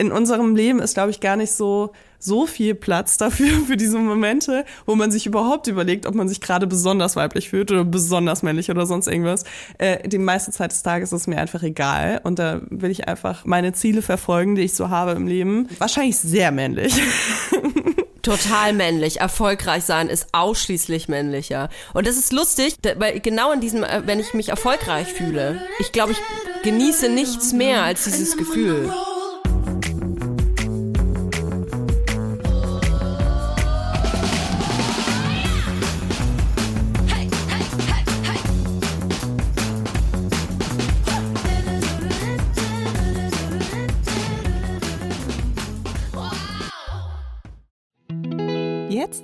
in unserem Leben ist, glaube ich, gar nicht so, so viel Platz dafür, für diese Momente, wo man sich überhaupt überlegt, ob man sich gerade besonders weiblich fühlt oder besonders männlich oder sonst irgendwas. Äh, die meiste Zeit des Tages ist es mir einfach egal. Und da will ich einfach meine Ziele verfolgen, die ich so habe im Leben. Wahrscheinlich sehr männlich. Total männlich. Erfolgreich sein ist ausschließlich männlicher. Und das ist lustig, weil genau in diesem, äh, wenn ich mich erfolgreich fühle, ich glaube, ich genieße nichts mehr als dieses Gefühl.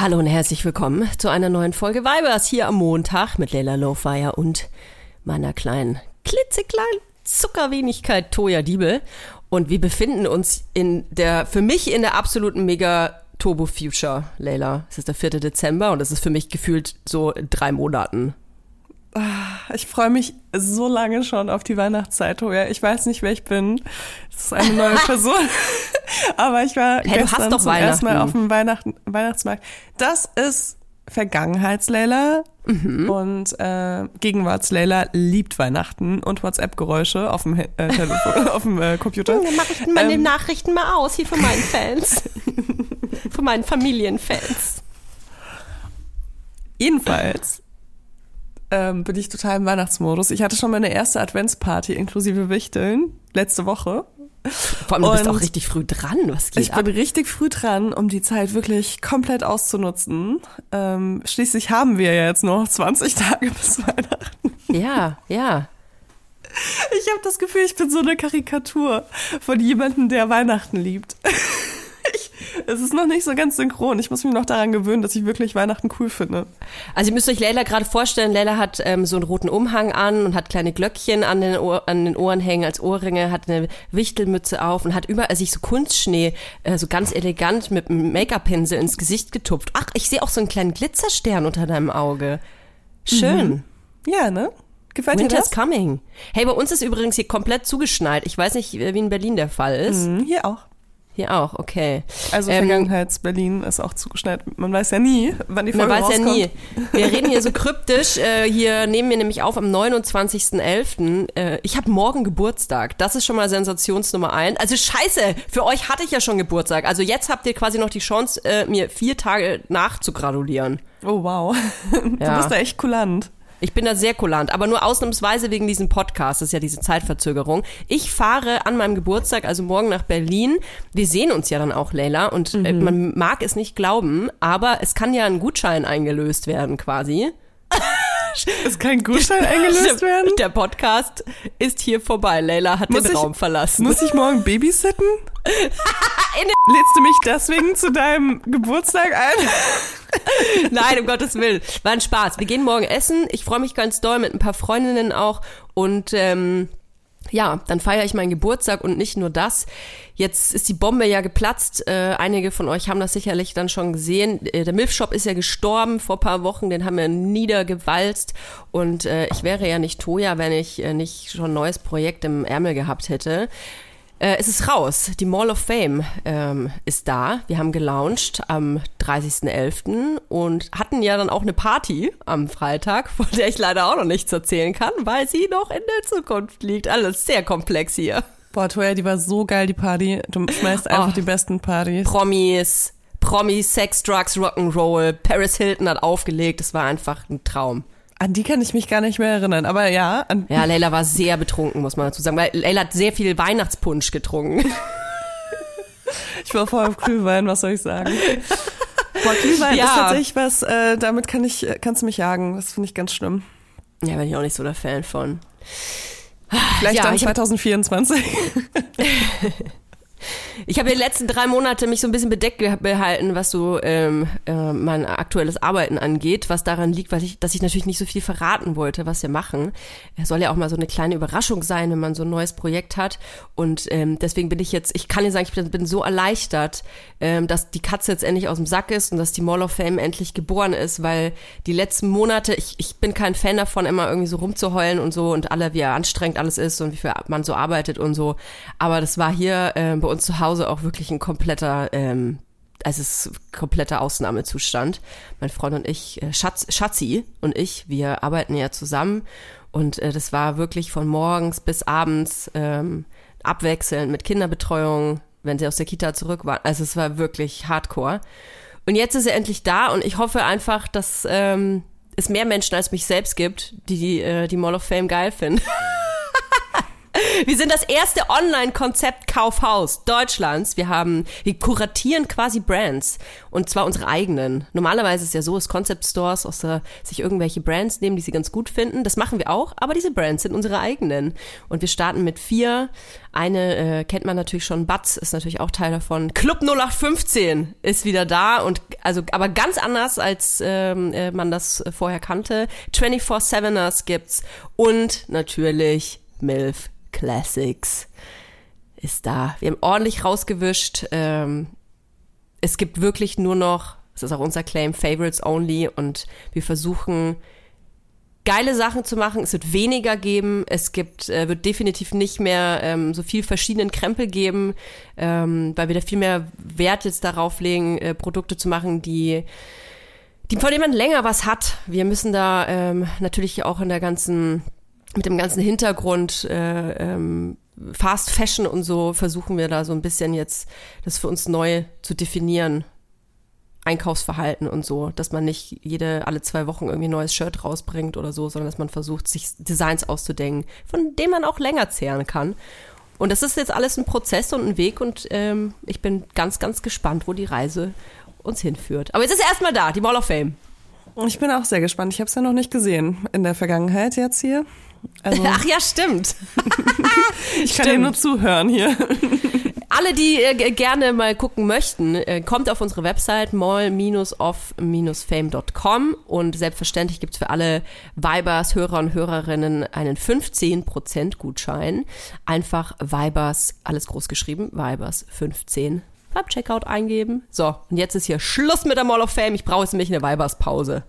Hallo und herzlich willkommen zu einer neuen Folge Weibers hier am Montag mit Leila Lowfire und meiner kleinen, klitzekleinen Zuckerwenigkeit Toya Diebel. Und wir befinden uns in der, für mich in der absoluten mega Turbo Future, Leila. Es ist der 4. Dezember und es ist für mich gefühlt so drei Monaten. Ich freue mich so lange schon auf die Weihnachtszeit, Toja. Ich weiß nicht, wer ich bin. Das ist eine neue Person. Aber ich war Hey, gestern zum ersten Mal auf dem Weihnachten, Weihnachtsmarkt. Das ist Vergangenheitsleila Mhm. und äh, Gegenwartsleila liebt Weihnachten und WhatsApp-Geräusche auf dem, äh, Telefon, auf dem äh, Computer. Dann mache ich meine Ähm. Nachrichten mal aus hier von meinen Fans. von meinen Familienfans. Jedenfalls ähm, bin ich total im Weihnachtsmodus. Ich hatte schon meine erste Adventsparty inklusive Wichteln letzte Woche. Vor allem, du bist auch richtig früh dran. Was geht Ich ab? bin richtig früh dran, um die Zeit wirklich komplett auszunutzen. Ähm, schließlich haben wir ja jetzt noch 20 Tage bis Weihnachten. Ja, ja. Ich habe das Gefühl, ich bin so eine Karikatur von jemandem, der Weihnachten liebt. Es ist noch nicht so ganz synchron. Ich muss mich noch daran gewöhnen, dass ich wirklich Weihnachten cool finde. Also ihr müsst euch Leila gerade vorstellen, Leila hat ähm, so einen roten Umhang an und hat kleine Glöckchen an den, Ohr, an den Ohren hängen als Ohrringe, hat eine Wichtelmütze auf und hat überall sich so Kunstschnee äh, so ganz elegant mit einem Make-up-Pinsel ins Gesicht getupft. Ach, ich sehe auch so einen kleinen Glitzerstern unter deinem Auge. Schön. Ja, ne? Gefällt dir Winter's das? coming. Hey, bei uns ist übrigens hier komplett zugeschneit. Ich weiß nicht, wie in Berlin der Fall ist. Mhm, hier auch. Hier auch, okay. Also Ähm, Vergangenheits-Berlin ist auch zugeschneit. Man weiß ja nie, wann die Man Folge weiß ja rauskommt. nie. Wir reden hier so kryptisch. Äh, hier nehmen wir nämlich auf am 29.11. Äh, ich habe morgen Geburtstag. Das ist schon mal Sensationsnummer eins. Also scheiße, für euch hatte ich ja schon Geburtstag. Also jetzt habt ihr quasi noch die Chance, äh, mir vier Tage nachzugratulieren. Oh, wow. Du Ja. bist da echt kulant. Ich bin da sehr kulant, aber nur ausnahmsweise wegen diesem Podcast. Das ist ja diese Zeitverzögerung. Ich fahre an meinem Geburtstag, also morgen nach Berlin. Wir sehen uns ja dann auch, Leila. Und äh, man mag es nicht glauben, aber es kann ja ein Gutschein eingelöst werden quasi. Ist kein Gutschein eingelöst werden? Der Podcast ist hier vorbei. Leila hat Muss den ich- Raum verlassen. Muss ich morgen babysitten? Lädst du mich deswegen zu deinem Geburtstag ein? Nein, um Gottes Willen. War ein Spaß. Wir gehen morgen essen. Ich freue mich ganz doll mit ein paar Freundinnen auch. Und ähm, ja, dann feiere ich meinen Geburtstag und nicht nur das. Jetzt ist die Bombe ja geplatzt. Äh, einige von euch haben das sicherlich dann schon gesehen. Äh, der Milfshop ist ja gestorben vor paar Wochen. Den haben wir niedergewalzt. Und äh, ich wäre ja nicht Toja, wenn ich äh, nicht schon ein neues Projekt im Ärmel gehabt hätte. Äh, es ist raus. Die Mall of Fame ähm, ist da. Wir haben gelauncht am 30.11. und hatten ja dann auch eine Party am Freitag, von der ich leider auch noch nichts erzählen kann, weil sie noch in der Zukunft liegt. Alles sehr komplex hier. Boah, Toya, die war so geil, die Party. Du schmeißt einfach Oh. die besten Partys. Promis, Promis, Sex, Drugs, Rock'n'Roll. Paris Hilton hat aufgelegt. Es war einfach ein Traum. An die kann ich mich gar nicht mehr erinnern. Aber ja, an, Ja, Leila war sehr betrunken, muss man dazu sagen, weil Leila hat sehr viel Weihnachtspunsch getrunken. ich war voll auf Glühwein, was soll ich sagen? Boah, Glühwein Ja. ist tatsächlich was, äh, damit kann ich, äh, kannst du mich jagen. Das finde ich ganz schlimm. Ja, bin ich auch nicht so der Fan von. Vielleicht Ja, dann ich hab- 2024. Ich habe die letzten drei Monate mich so ein bisschen bedeckt ge- behalten, was so ähm, äh, mein aktuelles Arbeiten angeht, was daran liegt, weil ich, dass ich natürlich nicht so viel verraten wollte, was wir machen. Es soll ja auch mal so eine kleine Überraschung sein, wenn man so ein neues Projekt hat. Und ähm, deswegen bin ich jetzt, ich kann dir sagen, ich bin, bin so erleichtert, ähm, dass die Katze jetzt endlich aus dem Sack ist und dass die Mall of Fame endlich geboren ist, weil die letzten Monate, ich, ich bin kein Fan davon, immer irgendwie so rumzuheulen und so und alle, wie anstrengend alles ist und wie viel man so arbeitet und so. Aber das war hier ähm, bei uns zu Hause auch wirklich ein kompletter, ähm, also es ist kompletter Ausnahmezustand. Mein Freund und ich, äh, Schatz, Schatzi und ich, wir arbeiten ja zusammen und äh, das war wirklich von morgens bis abends ähm, abwechselnd mit Kinderbetreuung, wenn sie aus der Kita zurück waren. Also es war wirklich hardcore. Und jetzt ist er endlich da und ich hoffe einfach, dass ähm, es mehr Menschen als mich selbst gibt, die äh, die Mall of Fame geil finden. Wir sind das erste Online-Konzept-Kaufhaus Deutschlands. Wir haben, wir kuratieren quasi Brands. Und zwar unsere eigenen. Normalerweise ist es ja so, dass Concept Stores aus der, sich irgendwelche Brands nehmen, die sie ganz gut finden. Das machen wir auch, aber diese Brands sind unsere eigenen. Und wir starten mit vier. Eine äh, kennt man natürlich schon, Batz ist natürlich auch Teil davon. Club 0815 ist wieder da und also aber ganz anders als ähm, äh, man das vorher kannte. 24-7ers gibt's und natürlich MILF Classics ist da. Wir haben ordentlich rausgewischt. Ähm, es gibt wirklich nur noch, das ist auch unser Claim, Favorites Only und wir versuchen geile Sachen zu machen. Es wird weniger geben. Es gibt, äh, wird definitiv nicht mehr ähm, so viel verschiedenen Krempel geben, ähm, weil wir da viel mehr Wert jetzt darauf legen, äh, Produkte zu machen, die die, von denen man länger was hat. Wir müssen da ähm, natürlich auch in der ganzen, mit dem ganzen Hintergrund äh, ähm, Fast Fashion und so versuchen wir da so ein bisschen jetzt das für uns neu zu definieren. Einkaufsverhalten und so, dass man nicht jede alle zwei Wochen irgendwie ein neues Shirt rausbringt oder so, sondern dass man versucht, sich Designs auszudenken, von denen man auch länger zehren kann. Und das ist jetzt alles ein Prozess und ein Weg und ähm, ich bin ganz, ganz gespannt, wo die Reise uns hinführt. Aber jetzt ist erstmal da, die Wall of Fame. Ich bin auch sehr gespannt. Ich habe es ja noch nicht gesehen in der Vergangenheit jetzt hier. Also Ach ja, stimmt. ich kann dir nur zuhören hier. Alle, die äh, gerne mal gucken möchten, äh, kommt auf unsere Website mall-off-fame.com und selbstverständlich gibt's für alle Vibers, Hörer und Hörerinnen einen 15% Gutschein. Einfach Vibers, alles groß geschrieben, Vibers 15 beim Checkout eingeben. So, und jetzt ist hier Schluss mit der Mall of Fame. Ich brauche jetzt nämlich eine Vibers-Pause.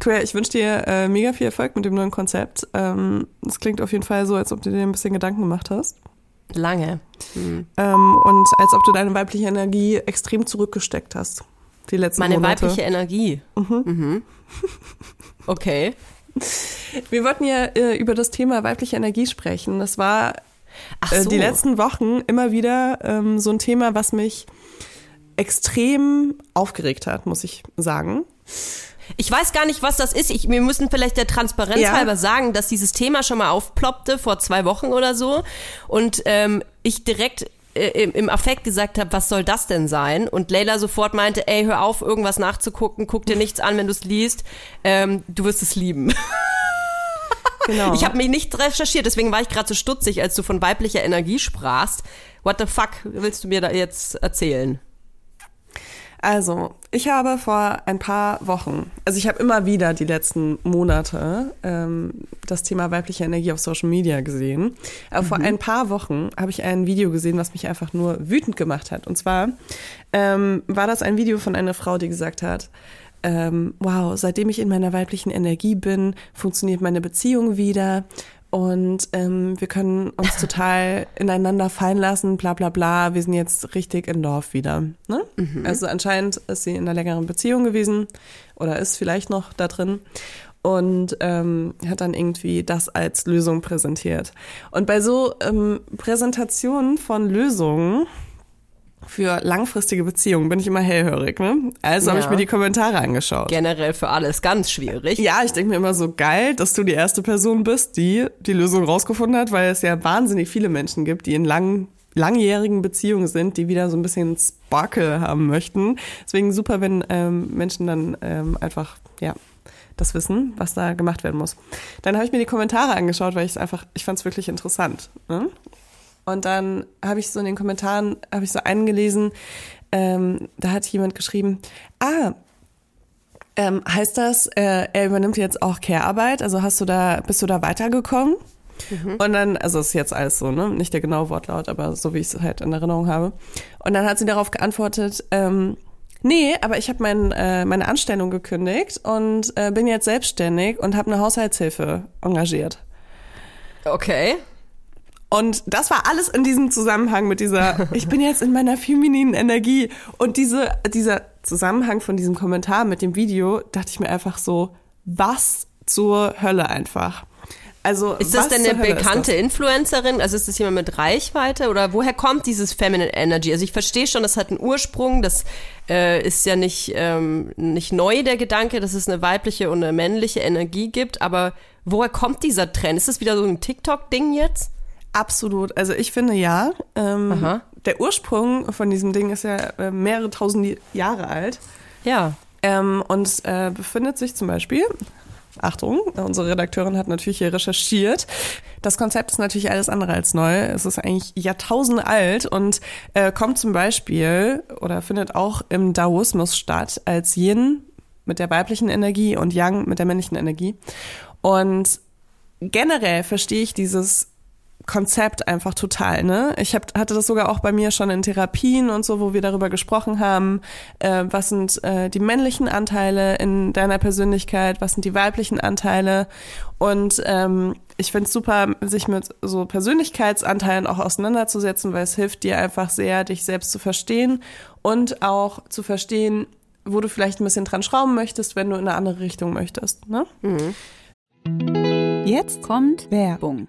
Tuja, ich wünsche dir äh, mega viel Erfolg mit dem neuen Konzept. Ähm, es klingt auf jeden Fall so, als ob du dir ein bisschen Gedanken gemacht hast. Lange. Mhm. Ähm, und als ob du deine weibliche Energie extrem zurückgesteckt hast. Die letzten Meine Monate. weibliche Energie. Mhm. Mhm. Okay. Wir wollten ja äh, über das Thema weibliche Energie sprechen. Das war Ach so. äh, die letzten Wochen immer wieder ähm, so ein Thema, was mich extrem aufgeregt hat, muss ich sagen. Ich weiß gar nicht, was das ist. Ich, wir müssen vielleicht der Transparenz Ja. halber sagen, dass dieses Thema schon mal aufploppte vor zwei Wochen oder so. Und ähm, ich direkt äh, im, im Affekt gesagt habe, was soll das denn sein? Und Leila sofort meinte, ey, hör auf, irgendwas nachzugucken, guck dir nichts an, wenn du es liest. Ähm, du wirst es lieben. Genau. Ich habe mich nicht recherchiert, deswegen war ich gerade so stutzig, als du von weiblicher Energie sprachst. What the fuck willst du mir da jetzt erzählen? Also, ich habe vor ein paar Wochen, also ich habe immer wieder die letzten Monate ähm, das Thema weibliche Energie auf Social Media gesehen. Aber vor ein paar Wochen habe ich ein Video gesehen, was mich einfach nur wütend gemacht hat. Und zwar ähm, war das ein Video von einer Frau, die gesagt hat, ähm, wow, seitdem ich in meiner weiblichen Energie bin, funktioniert meine Beziehung wieder und ähm, wir können uns total ineinander fallen lassen, bla bla bla, wir sind jetzt richtig in Love wieder. Ne? Also anscheinend ist sie in einer längeren Beziehung gewesen oder ist vielleicht noch da drin und ähm, hat dann irgendwie das als Lösung präsentiert. Und bei so ähm, Präsentationen von Lösungen für langfristige Beziehungen bin ich immer hellhörig. Ne? Also habe Ja. ich mir die Kommentare angeschaut. Generell für alles ganz schwierig. Ja, ich denke mir immer so geil, dass du die erste Person bist, die die Lösung rausgefunden hat, weil es ja wahnsinnig viele Menschen gibt, die in langen langjährigen Beziehungen sind, die wieder so ein bisschen Sparkle haben möchten. Deswegen super, wenn ähm, Menschen dann ähm, einfach, ja, das wissen, was da gemacht werden muss. Dann habe ich mir die Kommentare angeschaut, weil ich es einfach, ich fand es wirklich interessant. Ne? Und dann habe ich so in den Kommentaren, habe ich so einen gelesen, ähm, da hat jemand geschrieben, ah, ähm, heißt das, äh, er übernimmt jetzt auch Care-Arbeit? Also hast du da, bist du da weitergekommen? Und dann, also ist jetzt alles so, ne? Nicht der genaue Wortlaut, aber so wie ich es halt in Erinnerung habe. Und dann hat sie darauf geantwortet, ähm, nee, aber ich habe mein, äh, meine Anstellung gekündigt und äh, bin jetzt selbstständig und habe eine Haushaltshilfe engagiert. Okay. Und das war alles in diesem Zusammenhang mit dieser, ich bin jetzt in meiner femininen Energie. Und diese, dieser Zusammenhang von diesem Kommentar mit dem Video, dachte ich mir einfach so, was zur Hölle einfach. Also, Ist das denn eine bekannte? Influencerin? Also ist das jemand mit Reichweite oder woher kommt dieses Feminine Energy? Also ich verstehe schon, das hat einen Ursprung, das äh, ist ja nicht, ähm, nicht neu, der Gedanke, dass es eine weibliche und eine männliche Energie gibt, aber woher kommt dieser Trend? Ist das wieder so ein TikTok-Ding jetzt? Absolut. Also ich finde ja. Ähm, der Ursprung von diesem Ding ist ja äh, mehrere tausend Jahre alt. Ja. Ähm, und äh, befindet sich zum Beispiel, Achtung, unsere Redakteurin hat natürlich hier recherchiert. Das Konzept ist natürlich alles andere als neu. Es ist eigentlich Jahrtausende alt und äh, kommt zum Beispiel oder findet auch im Daoismus statt als Yin mit der weiblichen Energie und Yang mit der männlichen Energie. Und generell verstehe ich dieses Konzept einfach total. Ne? Ich hab, hatte das sogar auch bei mir schon in Therapien und so, wo wir darüber gesprochen haben, äh, was sind äh, die männlichen Anteile in deiner Persönlichkeit, was sind die weiblichen Anteile. Und ähm, ich finde es super, sich mit so Persönlichkeitsanteilen auch auseinanderzusetzen, weil es hilft dir einfach sehr, dich selbst zu verstehen und auch zu verstehen, wo du vielleicht ein bisschen dran schrauben möchtest, wenn du in eine andere Richtung möchtest. Ne? Mhm. Jetzt kommt Werbung.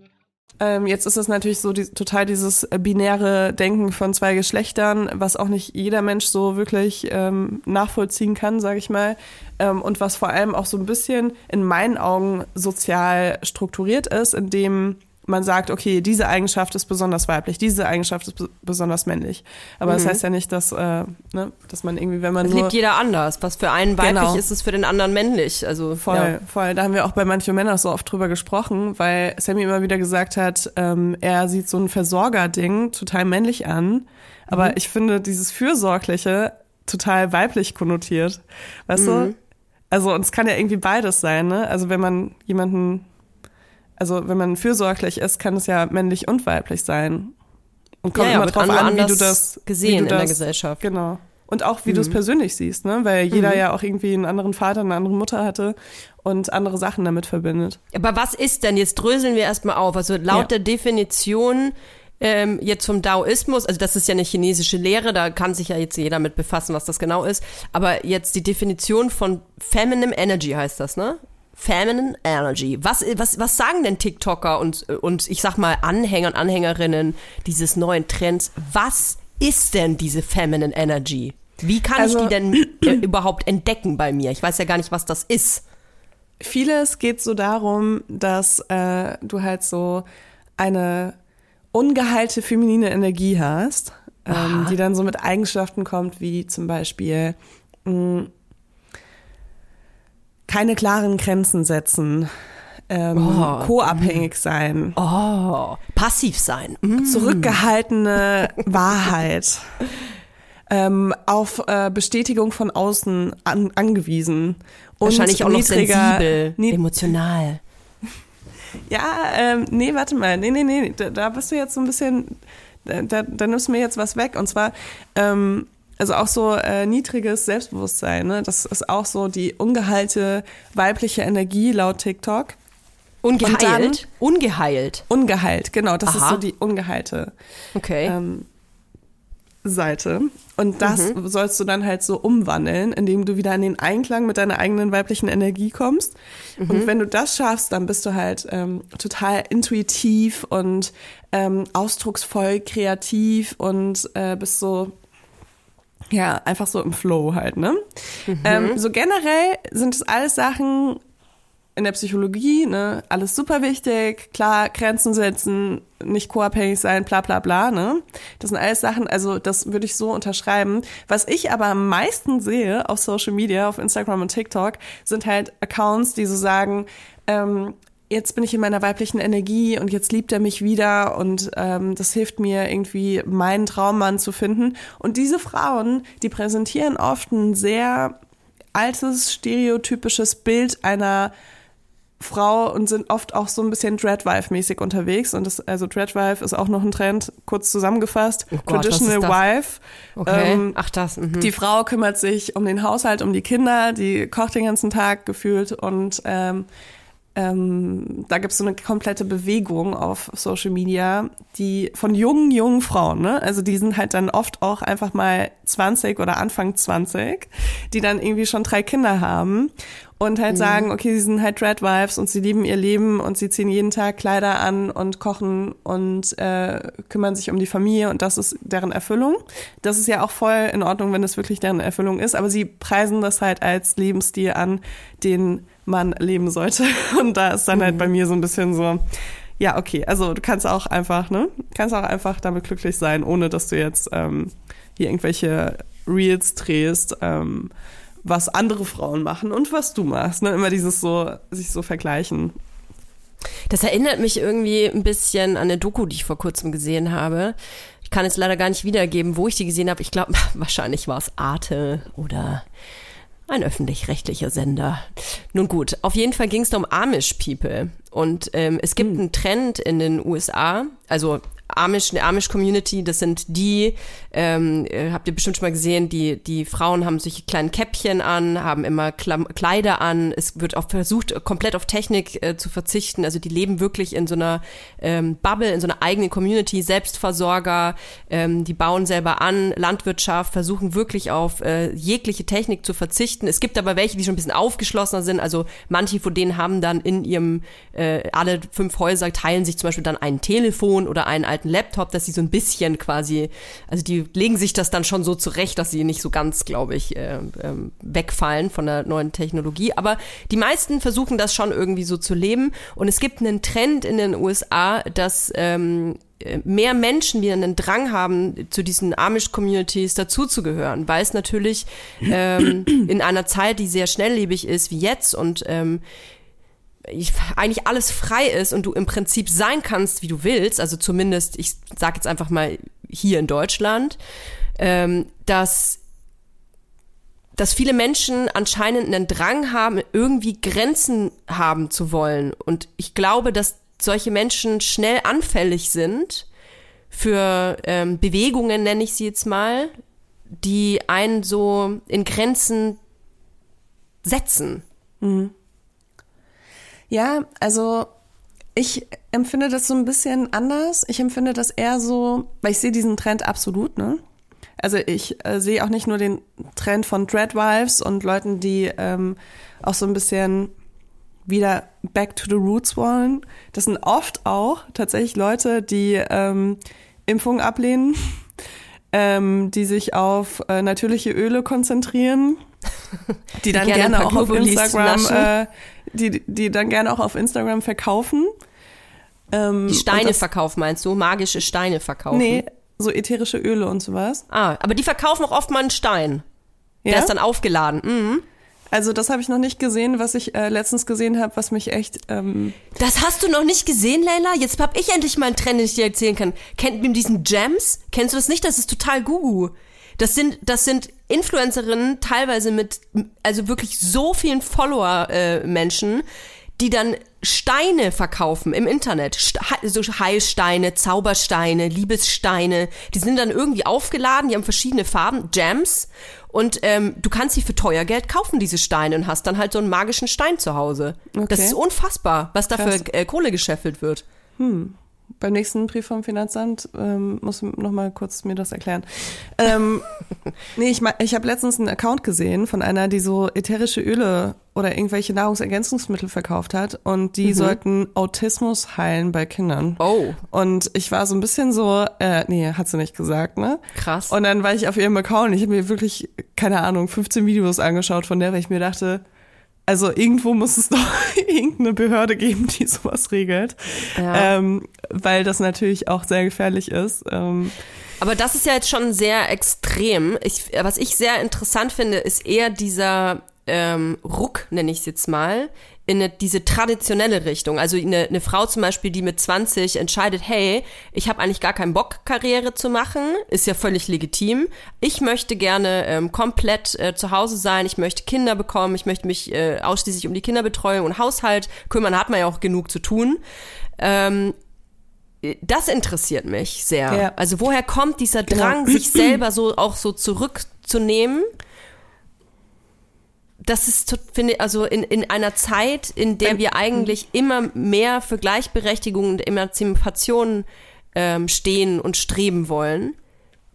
Ähm, jetzt ist es natürlich so die, total dieses binäre Denken von zwei Geschlechtern, was auch nicht jeder Mensch so wirklich ähm, nachvollziehen kann, sage ich mal. Ähm, und was vor allem auch so ein bisschen in meinen Augen sozial strukturiert ist, indem man sagt, okay, diese Eigenschaft ist besonders weiblich, diese Eigenschaft ist besonders männlich. Aber mhm. das heißt ja nicht, dass, äh, ne, dass man irgendwie, wenn man das nur... liebt jeder anders. Was für einen weiblich genau. ist, ist für den anderen männlich. Also Voll, ja. voll. Da haben wir auch bei manchen Männern so oft drüber gesprochen, weil Sammy immer wieder gesagt hat, ähm, er sieht so ein Versorger-Ding total männlich an. Aber mhm. ich finde dieses Fürsorgliche total weiblich konnotiert. Weißt mhm. du? Also, und es kann ja irgendwie beides sein, ne? Also, wenn man jemanden also wenn man fürsorglich ist, kann es ja männlich und weiblich sein. Und kommt ja, ja, immer drauf an, wie du das gesehen du das, in der Gesellschaft. Genau. Und auch wie mhm. du es persönlich siehst, ne? Weil jeder mhm. ja auch irgendwie einen anderen Vater, eine andere Mutter hatte und andere Sachen damit verbindet. Aber was ist denn? Jetzt dröseln wir erstmal auf. Also laut ja. der Definition ähm, jetzt vom Daoismus, also das ist ja eine chinesische Lehre, da kann sich ja jetzt jeder mit befassen, was das genau ist. Aber jetzt die Definition von Feminine Energy heißt das, ne? Feminine Energy. Was, was, was sagen denn TikToker und, und ich sag mal Anhänger und Anhängerinnen dieses neuen Trends? Was ist denn diese Feminine Energy? Wie kann also, ich die denn äh, überhaupt entdecken bei mir? Ich weiß ja gar nicht, was das ist. Vieles geht so darum, dass äh, du halt so eine ungeheilte feminine Energie hast, ähm, die dann so mit Eigenschaften kommt, wie zum Beispiel mh, keine klaren Grenzen setzen, ähm, Oh. co-abhängig sein, Oh, passiv sein. Mm. zurückgehaltene Wahrheit, ähm, auf äh, Bestätigung von außen an, angewiesen. Und Wahrscheinlich auch noch niedriger- sensibel, nied- emotional. Ja, ähm, nee, warte mal. Nee, nee, nee. Da, da bist du jetzt so ein bisschen. Da, da, da nimmst du mir jetzt was weg. Und zwar, ähm, also auch so äh, niedriges Selbstbewusstsein. Ne? Das ist auch so die ungeheilte weibliche Energie laut TikTok. Ungeheilt? Ungeheilt. Ungeheilt, genau. Das ist Aha. so die ungeheilte Okay. ähm, Seite. Und das Mhm. sollst du dann halt so umwandeln, indem du wieder in den Einklang mit deiner eigenen weiblichen Energie kommst. Mhm. Und wenn du das schaffst, dann bist du halt ähm, total intuitiv und ähm, ausdrucksvoll, kreativ und äh, bist so ja, einfach so im Flow halt, ne? Mhm. Ähm, so generell sind es alles Sachen in der Psychologie, ne? Alles super wichtig, klar, Grenzen setzen, nicht co-abhängig sein, bla bla bla, ne? Das sind alles Sachen, also das würde ich so unterschreiben. Was ich aber am meisten sehe auf Social Media, auf Instagram und TikTok, sind halt Accounts, die so sagen, ähm, jetzt bin ich in meiner weiblichen Energie und jetzt liebt er mich wieder und ähm, das hilft mir irgendwie, meinen Traummann zu finden. Und diese Frauen, die präsentieren oft ein sehr altes, stereotypisches Bild einer Frau und sind oft auch so ein bisschen Dreadwife-mäßig unterwegs. Und das, also Dreadwife ist auch noch ein Trend, kurz zusammengefasst. Oh Gott, Traditional? Wife. okay. ähm, Ach, das. Mhm. Die Frau kümmert sich um den Haushalt, um die Kinder, die kocht den ganzen Tag gefühlt und ähm, ähm, da gibt es so eine komplette Bewegung auf Social Media, die von jungen, jungen Frauen, ne? Also die sind halt dann oft auch einfach mal 20 oder Anfang 20, die dann irgendwie schon drei Kinder haben und halt sagen, okay, sie sind halt Dreadwives und sie lieben ihr Leben und sie ziehen jeden Tag Kleider an und kochen und äh, kümmern sich um die Familie und das ist deren Erfüllung. Das ist ja auch voll in Ordnung, wenn das wirklich deren Erfüllung ist, aber sie preisen das halt als Lebensstil an, den man leben sollte. Und da ist dann halt bei mir so ein bisschen so, ja, okay, also du kannst auch einfach, ne, kannst auch einfach damit glücklich sein, ohne dass du jetzt ähm, hier irgendwelche Reels drehst, ähm, was andere Frauen machen und was du machst. Ne? Immer dieses so, sich so vergleichen. Das erinnert mich irgendwie ein bisschen an eine Doku, die ich vor kurzem gesehen habe. Ich kann jetzt leider gar nicht wiedergeben, wo ich die gesehen habe. Ich glaube, wahrscheinlich war es Arte oder ein öffentlich-rechtlicher Sender. Nun gut, auf jeden Fall ging es da um Amish People. Und ähm, es gibt einen Trend in den USA, also Amish, eine Amish-Community, das sind die, ähm, äh, habt ihr bestimmt schon mal gesehen, die, die Frauen haben solche kleinen Käppchen an, haben immer Klam Kleider an, es wird auch versucht, komplett auf Technik äh, zu verzichten, also die leben wirklich in so einer ähm, Bubble, in so einer eigenen Community, Selbstversorger, ähm, die bauen selber an, Landwirtschaft, versuchen wirklich auf äh, jegliche Technik zu verzichten. Es gibt aber welche, die schon ein bisschen aufgeschlossener sind, also manche von denen haben dann in ihrem, äh, alle fünf Häuser teilen sich zum Beispiel dann ein Telefon oder einen alten Laptop, dass sie so ein bisschen quasi, also die legen sich das dann schon so zurecht, dass sie nicht so ganz, glaube ich, äh, ähm, wegfallen von der neuen Technologie. Aber die meisten versuchen das schon irgendwie so zu leben. Und es gibt einen Trend in den USA, dass ähm, äh, mehr Menschen wieder einen Drang haben, zu diesen Amish-Communities dazuzugehören, weil es natürlich ähm, in einer Zeit, die sehr schnelllebig ist wie jetzt und ähm, eigentlich alles frei ist und du im Prinzip sein kannst, wie du willst, also zumindest, ich sage jetzt einfach mal hier in Deutschland, ähm, dass dass viele Menschen anscheinend einen Drang haben, irgendwie Grenzen haben zu wollen. Und ich glaube, dass solche Menschen schnell anfällig sind für ähm, Bewegungen, nenne ich sie jetzt mal, die einen so in Grenzen setzen. Ja, also ich empfinde das so ein bisschen anders. Ich empfinde das eher so, weil ich sehe diesen Trend absolut, ne? Also ich äh, sehe auch nicht nur den Trend von Dreadwives und Leuten, die ähm, auch so ein bisschen wieder back to the roots wollen. Das sind oft auch tatsächlich Leute, die ähm, Impfungen ablehnen, ähm, die sich auf äh, natürliche Öle konzentrieren, die dann gerne gerne, auch auf Instagram, äh, die, die dann gerne auch auf Instagram verkaufen Ähm, Die Steine das- verkaufen, meinst du? Magische Steine verkaufen? Nee, so ätherische Öle und sowas. Ah, aber die verkaufen auch oft mal einen Stein. Ja? Der ist dann aufgeladen. Mhm. Also das habe ich noch nicht gesehen, was ich äh, letztens gesehen habe, was mich echt ähm, Das hast du noch nicht gesehen, Leila? Jetzt hab ich endlich mal einen Trend, den ich dir erzählen kann. Kennt mit diesen Gems? Kennst du das nicht? Das ist total Gugu. Das sind, das sind Influencerinnen, teilweise mit, also wirklich so vielen Follower-Menschen, die dann Steine verkaufen im Internet. So Heilsteine, Zaubersteine, Liebessteine. Die sind dann irgendwie aufgeladen, die haben verschiedene Farben, Gems. Und ähm, du kannst sie für teuer Geld kaufen, diese Steine, und hast dann halt so einen magischen Stein zu Hause. Das Okay. ist unfassbar, was da für äh, Kohle gescheffelt wird. Beim nächsten Brief vom Finanzamt ähm, muss noch mal kurz mir das erklären. Ähm, nee, ich, ich habe letztens einen Account gesehen von einer, die so ätherische Öle oder irgendwelche Nahrungsergänzungsmittel verkauft hat und die sollten Autismus heilen bei Kindern. Oh, Und ich war so ein bisschen so, äh, nee, hat sie nicht gesagt, ne? krass. Und dann war ich auf ihrem Account und ich habe mir wirklich, keine Ahnung, 15 Videos angeschaut von der, weil ich mir dachte, also irgendwo muss es doch irgendeine Behörde geben, die sowas regelt. Ja. Ähm, weil das natürlich auch sehr gefährlich ist. Ähm, Aber das ist ja jetzt schon sehr extrem. Ich, was ich sehr interessant finde, ist eher dieser ähm, Ruck, nenne ich es jetzt mal, in eine, diese traditionelle Richtung. Also eine, eine Frau zum Beispiel, die mit 20 entscheidet, hey, ich habe eigentlich gar keinen Bock, Karriere zu machen, ist ja völlig legitim. Ich möchte gerne ähm, komplett äh, zu Hause sein, ich möchte Kinder bekommen, ich möchte mich äh, ausschließlich um die Kinderbetreuung und Haushalt kümmern, hat man ja auch genug zu tun. Ähm, das interessiert mich sehr. Ja. Also woher kommt dieser Genau. Drang, sich selber so auch so zurückzunehmen? Das ist, finde ich, also in, in einer Zeit, in der wir eigentlich immer mehr für Gleichberechtigung und Emanzipation ähm, stehen und streben wollen.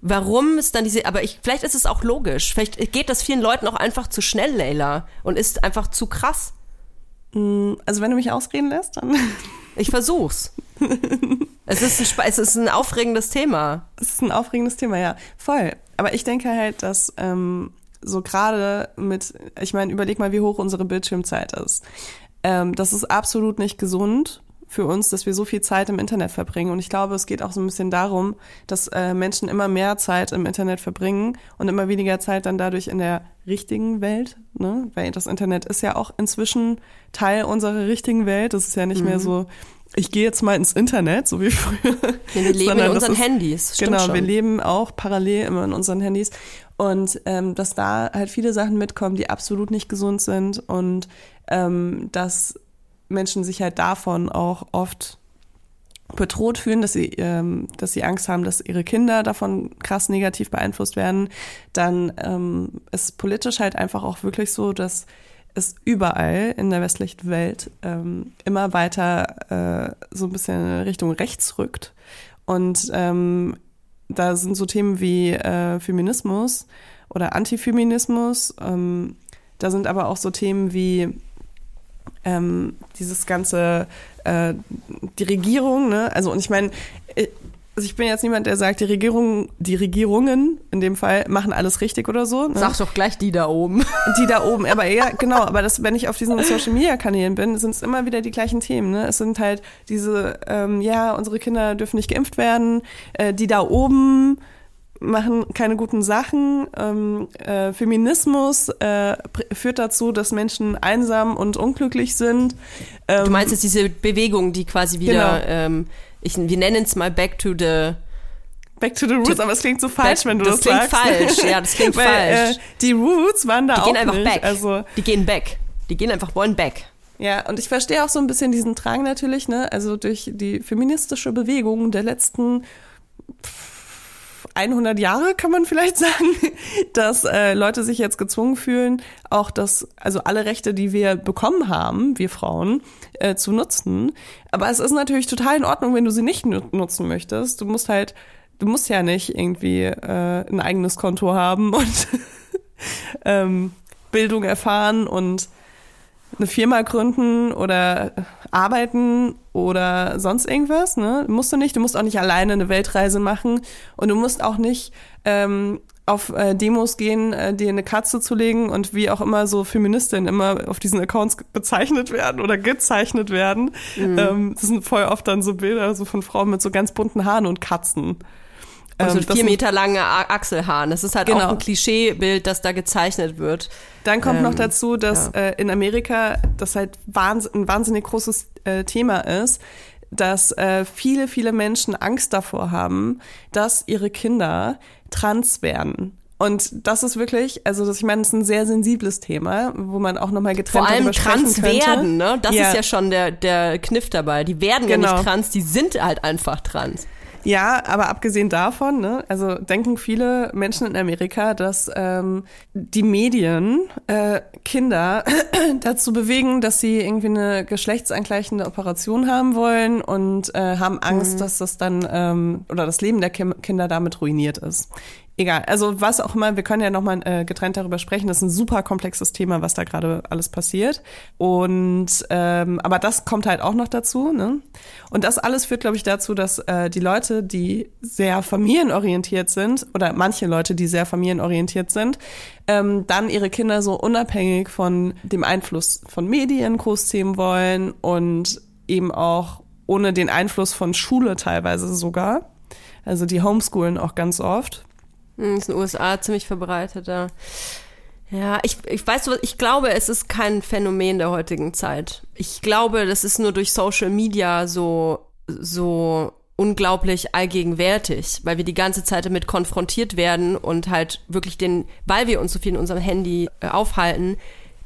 Warum ist dann diese, aber ich, vielleicht ist es auch logisch. Vielleicht geht das vielen Leuten auch einfach zu schnell, Leila, und ist einfach zu krass. also wenn du mich ausreden lässt, dann Ich versuch's. es, ist ein, es ist ein aufregendes Thema. ist es ein aufregendes Thema, ja. Voll. Aber ich denke halt, dass ähm, so gerade mit, ich meine, überleg mal, wie hoch unsere Bildschirmzeit ist. Ähm, das ist absolut nicht gesund für uns, dass wir so viel Zeit im Internet verbringen. Und ich glaube, es geht auch so ein bisschen darum, dass äh, Menschen immer mehr Zeit im Internet verbringen und immer weniger Zeit dann dadurch in der richtigen Welt, ne? Weil das Internet ist ja auch inzwischen Teil unserer richtigen Welt. Das ist ja nicht mehr so, ich gehe jetzt mal ins Internet, so wie früher. Wir leben in unseren ist- Handys. Stimmt Genau, schon. wir leben auch parallel immer in unseren Handys. Und ähm, dass da halt viele Sachen mitkommen, die absolut nicht gesund sind und ähm, dass Menschen sich halt davon auch oft bedroht fühlen, dass sie, ähm, dass sie Angst haben, dass ihre Kinder davon krass negativ beeinflusst werden, dann ähm, ist politisch halt einfach auch wirklich so, dass es überall in der westlichen Welt ähm, immer weiter äh, so ein bisschen in Richtung rechts rückt. Und ähm, da sind so Themen wie äh, Feminismus oder Antifeminismus. Ähm, da sind aber auch so Themen wie ähm, dieses ganze, äh, die Regierung, ne? Also und ich meine, äh, also ich bin jetzt niemand, der sagt, die Regierung, die Regierungen in dem Fall machen alles richtig oder so. Ne? Sag doch gleich die da oben. Die da oben, aber ja, genau, aber das, wenn ich auf diesen Social Media Kanälen bin, sind es immer wieder die gleichen Themen. Ne? Es sind halt diese, ähm, ja, unsere Kinder dürfen nicht geimpft werden, äh, die da oben machen keine guten Sachen. Ähm, äh, Feminismus äh, führt dazu, dass Menschen einsam und unglücklich sind. Ähm, Du meinst jetzt diese Bewegung, die quasi wieder, Genau. ähm, ich, wir nennen es mal Back to the Back to the Roots, aber es klingt so falsch, Back- wenn du das das, klingt sagst. falsch, ja, das klingt Weil, falsch. Äh, die Roots waren da Die auch gehen einfach nicht. back. Also Die gehen back. Die gehen einfach wollen back. Ja, und ich verstehe auch so ein bisschen diesen Drang natürlich, ne? Also durch die feministische Bewegung der letzten 100 Jahre kann man vielleicht sagen, dass äh, Leute sich jetzt gezwungen fühlen, auch das, also alle Rechte, die wir bekommen haben, wir Frauen, äh, zu nutzen. Aber es ist natürlich total in Ordnung, wenn du sie nicht nu nutzen möchtest. Du musst halt, du musst ja nicht irgendwie äh, ein eigenes Konto haben und ähm, Bildung erfahren und eine Firma gründen oder arbeiten oder sonst irgendwas. Ne? Musst du nicht. Du musst auch nicht alleine eine Weltreise machen und du musst auch nicht ähm, auf äh, Demos gehen, äh, dir eine Katze zu legen und wie auch immer so Feministinnen immer auf diesen Accounts bezeichnet werden oder gezeichnet werden. Mhm. Ähm, das sind voll oft dann so Bilder so von Frauen mit so ganz bunten Haaren und Katzen. Und so ähm, vier Meter lange Achselhaaren. Das ist halt genau. auch ein Klischeebild, das da gezeichnet wird. Dann kommt ähm, noch dazu, dass ja. äh, in Amerika das halt wahns ein wahnsinnig großes äh, Thema ist, dass äh, viele, viele Menschen Angst davor haben, dass ihre Kinder trans werden. Und das ist wirklich, also das, ich meine, das ist ein sehr sensibles Thema, wo man auch nochmal getrennt Vor allem trans könnte. werden, ne? Das ja. ist ja schon der, der Kniff dabei. Die werden genau. ja nicht trans, die sind halt einfach trans. Ja, aber abgesehen davon, ne, also denken viele Menschen in Amerika, dass ähm, die Medien äh, Kinder dazu bewegen, dass sie irgendwie eine geschlechtsangleichende Operation haben wollen und äh, haben Angst, mhm. dass das dann ähm, oder das Leben der Kim Kinder damit ruiniert ist egal. Also was auch immer, wir können ja nochmal äh, getrennt darüber sprechen. Das ist ein super komplexes Thema, was da gerade alles passiert. Und ähm, aber das kommt halt auch noch dazu. Ne? Und das alles führt, glaube ich, dazu, dass äh, die Leute, die sehr familienorientiert sind, oder manche Leute, die sehr familienorientiert sind, ähm, dann ihre Kinder so unabhängig von dem Einfluss von Medien großziehen wollen und eben auch ohne den Einfluss von Schule teilweise sogar. Also die homeschoolen auch ganz oft. Hm, ist in den USA ziemlich verbreitet, ja. Ja, ich, ich weiß, ich glaube, es ist kein Phänomen der heutigen Zeit. Ich glaube, das ist nur durch Social Media so, so unglaublich allgegenwärtig, weil wir die ganze Zeit damit konfrontiert werden und halt wirklich den, weil wir uns so viel in unserem Handy äh, aufhalten,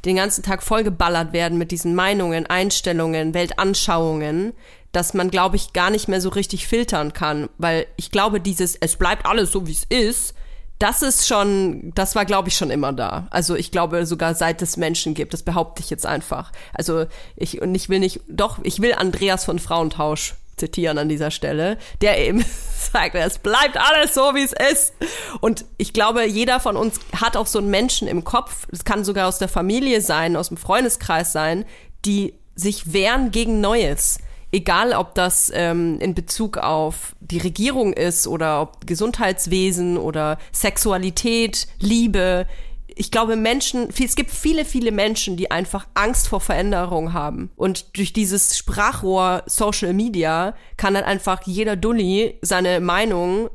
den ganzen Tag vollgeballert werden mit diesen Meinungen, Einstellungen, Weltanschauungen, dass man, glaube ich, gar nicht mehr so richtig filtern kann, weil ich glaube, dieses, es bleibt alles so, wie es ist, das ist schon, das war, glaube ich, schon immer da. Also ich glaube sogar seit es Menschen gibt, das behaupte ich jetzt einfach. Also ich, und ich will nicht, doch, ich will Andreas von Frauentausch zitieren an dieser Stelle, der eben sagt, es bleibt alles so, wie es ist. Und ich glaube, jeder von uns hat auch so einen Menschen im Kopf, es kann sogar aus der Familie sein, aus dem Freundeskreis sein, die sich wehren gegen Neues egal ob das ähm, in Bezug auf die Regierung ist oder ob Gesundheitswesen oder Sexualität, Liebe. Ich glaube, Menschen, es gibt viele, viele Menschen, die einfach Angst vor Veränderung haben. Und durch dieses Sprachrohr Social Media kann dann einfach jeder Dulli seine Meinung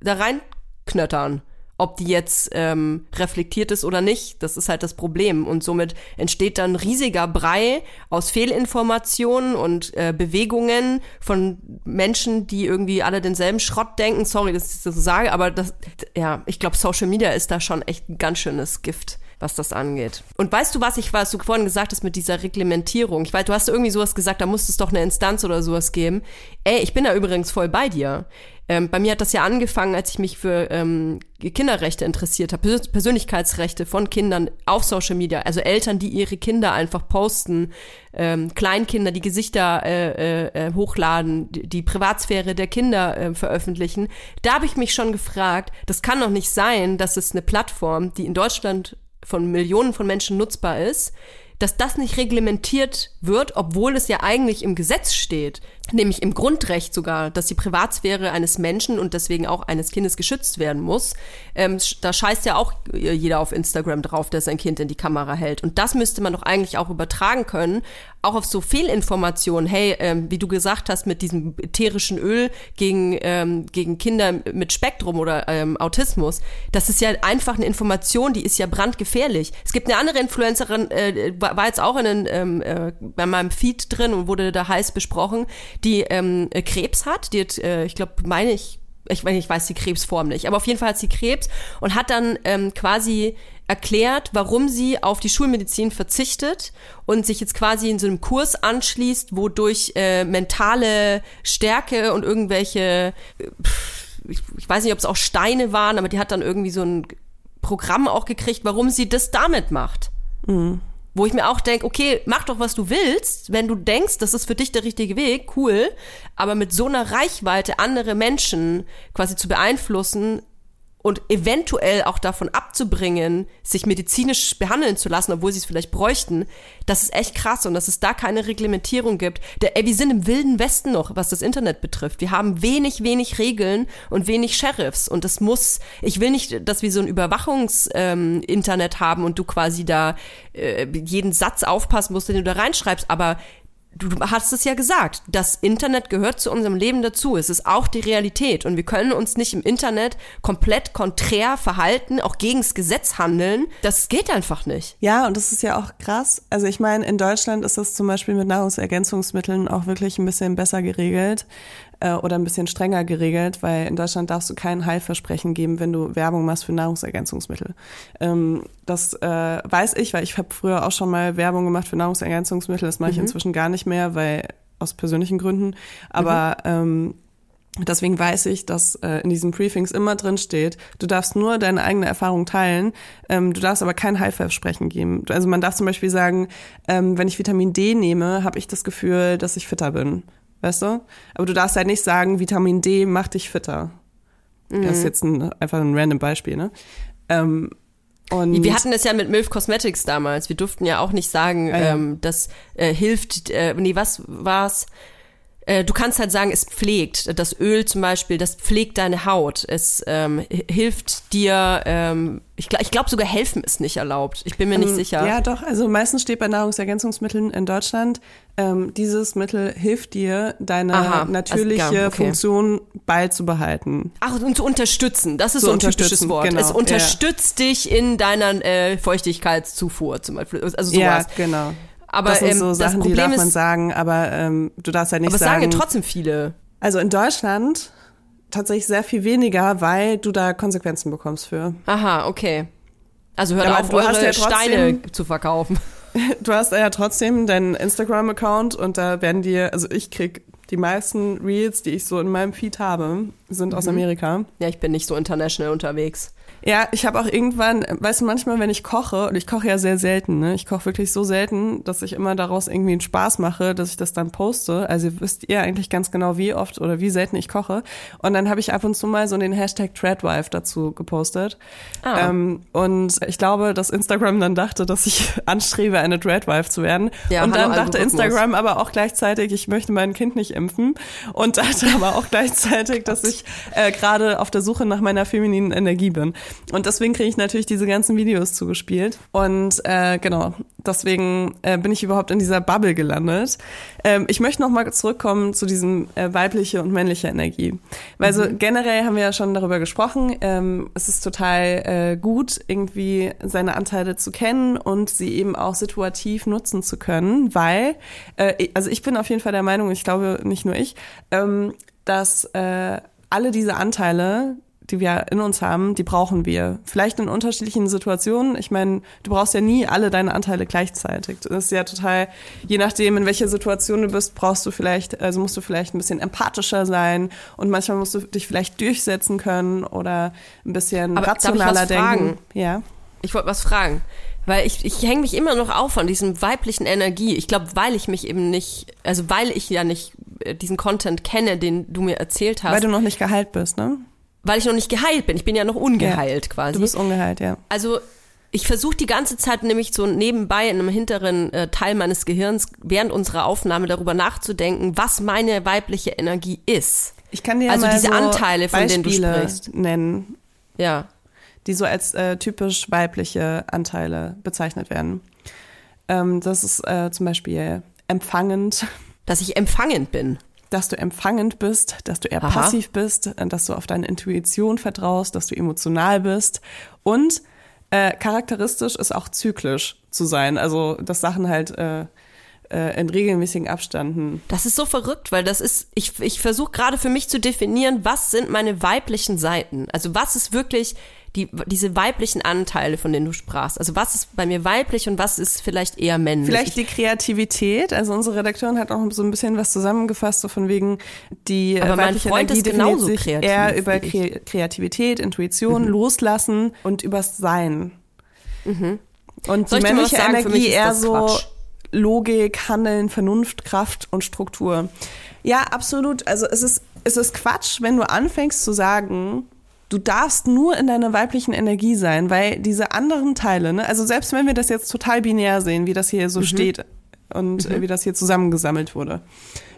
da reinknöttern ob die jetzt ähm, reflektiert ist oder nicht, das ist halt das Problem. Und somit entsteht dann riesiger Brei aus Fehlinformationen und äh, Bewegungen von Menschen, die irgendwie alle denselben Schrott denken. Sorry, dass ich das so sage, aber das, ja, ich glaube, Social Media ist da schon echt ein ganz schönes Gift was das angeht. Und weißt du, was ich, was du vorhin gesagt hast mit dieser Reglementierung? Ich weiß, du hast irgendwie sowas gesagt, da muss es doch eine Instanz oder sowas geben. Ey, ich bin da übrigens voll bei dir. Ähm, bei mir hat das ja angefangen, als ich mich für ähm, Kinderrechte interessiert habe, Persönlichkeitsrechte von Kindern auf Social Media, also Eltern, die ihre Kinder einfach posten, ähm, Kleinkinder, die Gesichter äh, äh, äh hochladen, die, die Privatsphäre der Kinder äh, veröffentlichen. Da habe ich mich schon gefragt, das kann doch nicht sein, dass es eine Plattform, die in Deutschland von Millionen von Menschen nutzbar ist, dass das nicht reglementiert wird, obwohl es ja eigentlich im Gesetz steht nämlich im Grundrecht sogar, dass die Privatsphäre eines Menschen und deswegen auch eines Kindes geschützt werden muss. Ähm, da scheißt ja auch jeder auf Instagram drauf, der sein Kind in die Kamera hält. Und das müsste man doch eigentlich auch übertragen können, auch auf so Fehlinformationen. Hey, ähm, wie du gesagt hast, mit diesem ätherischen Öl gegen, ähm, gegen Kinder mit Spektrum oder ähm, Autismus. Das ist ja einfach eine Information, die ist ja brandgefährlich. Es gibt eine andere Influencerin, äh, war jetzt auch in den, ähm, äh, bei meinem Feed drin und wurde da heiß besprochen die ähm, äh, Krebs hat. Die hat, äh, ich glaube, meine ich, ich, ich weiß die Krebsform nicht, aber auf jeden Fall hat sie Krebs und hat dann ähm, quasi erklärt, warum sie auf die Schulmedizin verzichtet und sich jetzt quasi in so einem Kurs anschließt, wodurch äh, mentale Stärke und irgendwelche, ich, ich weiß nicht, ob es auch Steine waren, aber die hat dann irgendwie so ein Programm auch gekriegt, warum sie das damit macht. Mhm. Wo ich mir auch denke, okay, mach doch, was du willst. Wenn du denkst, das ist für dich der richtige Weg, cool. Aber mit so einer Reichweite andere Menschen quasi zu beeinflussen und eventuell auch davon abzubringen, sich medizinisch behandeln zu lassen, obwohl sie es vielleicht bräuchten, das ist echt krass und dass es da keine Reglementierung gibt. Der, ey, wir sind im wilden Westen noch, was das Internet betrifft. Wir haben wenig, wenig Regeln und wenig Sheriffs und das muss, ich will nicht, dass wir so ein Überwachungs-Internet ähm, haben und du quasi da äh, jeden Satz aufpassen musst, den du da reinschreibst, aber du hast es ja gesagt, das Internet gehört zu unserem Leben dazu. Es ist auch die Realität und wir können uns nicht im Internet komplett konträr verhalten, auch gegens Gesetz handeln. Das geht einfach nicht. Ja, und das ist ja auch krass. Also ich meine, in Deutschland ist das zum Beispiel mit Nahrungsergänzungsmitteln auch wirklich ein bisschen besser geregelt äh, oder ein bisschen strenger geregelt, weil in Deutschland darfst du kein Heilversprechen geben, wenn du Werbung machst für Nahrungsergänzungsmittel. Ähm, das äh, weiß ich, weil ich habe früher auch schon mal Werbung gemacht für Nahrungsergänzungsmittel. Das mache ich mhm. inzwischen gar nicht mehr, weil aus persönlichen Gründen. Aber mhm. ähm, Deswegen weiß ich, dass äh, in diesen Briefings immer drin steht, du darfst nur deine eigene Erfahrung teilen, ähm, du darfst aber kein Heilversprechen geben. Also man darf zum Beispiel sagen, ähm, wenn ich Vitamin D nehme, habe ich das Gefühl, dass ich fitter bin weißt du? Aber du darfst halt nicht sagen, Vitamin D macht dich fitter. Mhm. Das ist jetzt ein, einfach ein random Beispiel, ne? Ähm, und wir hatten das ja mit MILF Cosmetics damals. Wir durften ja auch nicht sagen, ah, ja. ähm, das äh, hilft, äh, nee, was war's? Äh, du kannst halt sagen, es pflegt. Das Öl zum Beispiel, das pflegt deine Haut. Es ähm, hilft dir, ähm, ich glaube ich glaub sogar helfen ist nicht erlaubt. Ich bin mir nicht ähm, sicher. Ja, doch. Also meistens steht bei Nahrungsergänzungsmitteln in Deutschland, ähm, dieses Mittel hilft dir, deine Aha, natürliche also, ja, okay. Funktion beizubehalten. Ach, und zu unterstützen. Das ist so ein typisches Wort. Genau, es unterstützt ja. dich in deiner äh, Feuchtigkeitszufuhr zum Beispiel. Also sowas. Ja, genau. Aber das sind ähm, so Sachen, die darf man sagen, aber ähm, du darfst halt nicht aber sagen. Aber sagen ja trotzdem viele. Also in Deutschland tatsächlich sehr viel weniger, weil du da Konsequenzen bekommst für. Aha, okay. Also hört aber auf, eure ja Steine zu verkaufen. Du hast ja trotzdem deinen Instagram-Account und da werden dir, also ich krieg die meisten Reels, die ich so in meinem Feed habe, sind mhm. aus Amerika. Ja, ich bin nicht so international unterwegs. Ja, ich habe auch irgendwann, weißt du, manchmal, wenn ich koche, und ich koche ja sehr selten, ne? Ich koche wirklich so selten, dass ich immer daraus irgendwie einen Spaß mache, dass ich das dann poste. Also wisst ihr eigentlich ganz genau, wie oft oder wie selten ich koche. Und dann habe ich ab und zu mal so den Hashtag Treadwife dazu gepostet. Ah. Ähm, und ich glaube, dass Instagram dann dachte, dass ich anstrebe, eine Treadwife zu werden. Ja, und dann dachte Instagram aber auch gleichzeitig, ich möchte mein Kind nicht impfen. Und dachte aber auch gleichzeitig, dass ich äh, gerade auf der Suche nach meiner femininen Energie bin. Und deswegen kriege ich natürlich diese ganzen Videos zugespielt. Und äh, genau, deswegen äh, bin ich überhaupt in dieser Bubble gelandet. Ähm, ich möchte noch mal zurückkommen zu diesem äh, weibliche und männliche Energie. Weil mhm. so generell haben wir ja schon darüber gesprochen. Ähm, es ist total äh, gut, irgendwie seine Anteile zu kennen und sie eben auch situativ nutzen zu können, weil, äh, also ich bin auf jeden Fall der Meinung, ich glaube nicht nur ich, ähm, dass äh, alle diese Anteile die wir in uns haben, die brauchen wir. Vielleicht in unterschiedlichen Situationen. Ich meine, du brauchst ja nie alle deine Anteile gleichzeitig. Das ist ja total, je nachdem, in welcher Situation du bist, brauchst du vielleicht, also musst du vielleicht ein bisschen empathischer sein und manchmal musst du dich vielleicht durchsetzen können oder ein bisschen Aber rationaler ich denken. Fragen? Ja. Ich wollte was fragen. Weil ich, ich hänge mich immer noch auf an diesem weiblichen Energie. Ich glaube, weil ich mich eben nicht, also weil ich ja nicht äh, diesen Content kenne, den du mir erzählt hast. Weil du noch nicht geheilt bist, ne? Weil ich noch nicht geheilt bin. Ich bin ja noch ungeheilt ja, quasi. Du bist ungeheilt, ja. Also ich versuche die ganze Zeit nämlich so nebenbei in einem hinteren äh, Teil meines Gehirns während unserer Aufnahme darüber nachzudenken, was meine weibliche Energie ist. Ich kann dir also mal diese so Anteile, von Beispiele denen du sprichst, nennen. Ja. Die so als äh, typisch weibliche Anteile bezeichnet werden. Ähm, das ist äh, zum Beispiel empfangend. Dass ich empfangend bin dass du empfangend bist, dass du eher Aha. passiv bist, äh, dass du auf deine Intuition vertraust, dass du emotional bist und äh, charakteristisch ist auch zyklisch zu sein, also dass Sachen halt äh, äh, in regelmäßigen Abständen. Das ist so verrückt, weil das ist, ich, ich versuche gerade für mich zu definieren, was sind meine weiblichen Seiten? Also was ist wirklich die, diese weiblichen Anteile, von denen du sprachst. Also was ist bei mir weiblich und was ist vielleicht eher männlich? Vielleicht die Kreativität. Also unsere Redakteurin hat auch so ein bisschen was zusammengefasst, so von wegen die Aber weibliche mein Freund Energie ist genauso sich kreativ, eher über Kre Kreativität, Intuition, mhm. Loslassen und übers Sein. Mhm. Und Soll die männliche sagen, Energie eher so Quatsch. Logik, Handeln, Vernunft, Kraft und Struktur. Ja, absolut. Also es ist, es ist Quatsch, wenn du anfängst zu sagen, du darfst nur in deiner weiblichen Energie sein, weil diese anderen Teile, ne, also selbst wenn wir das jetzt total binär sehen, wie das hier so steht und äh, wie das hier zusammengesammelt wurde,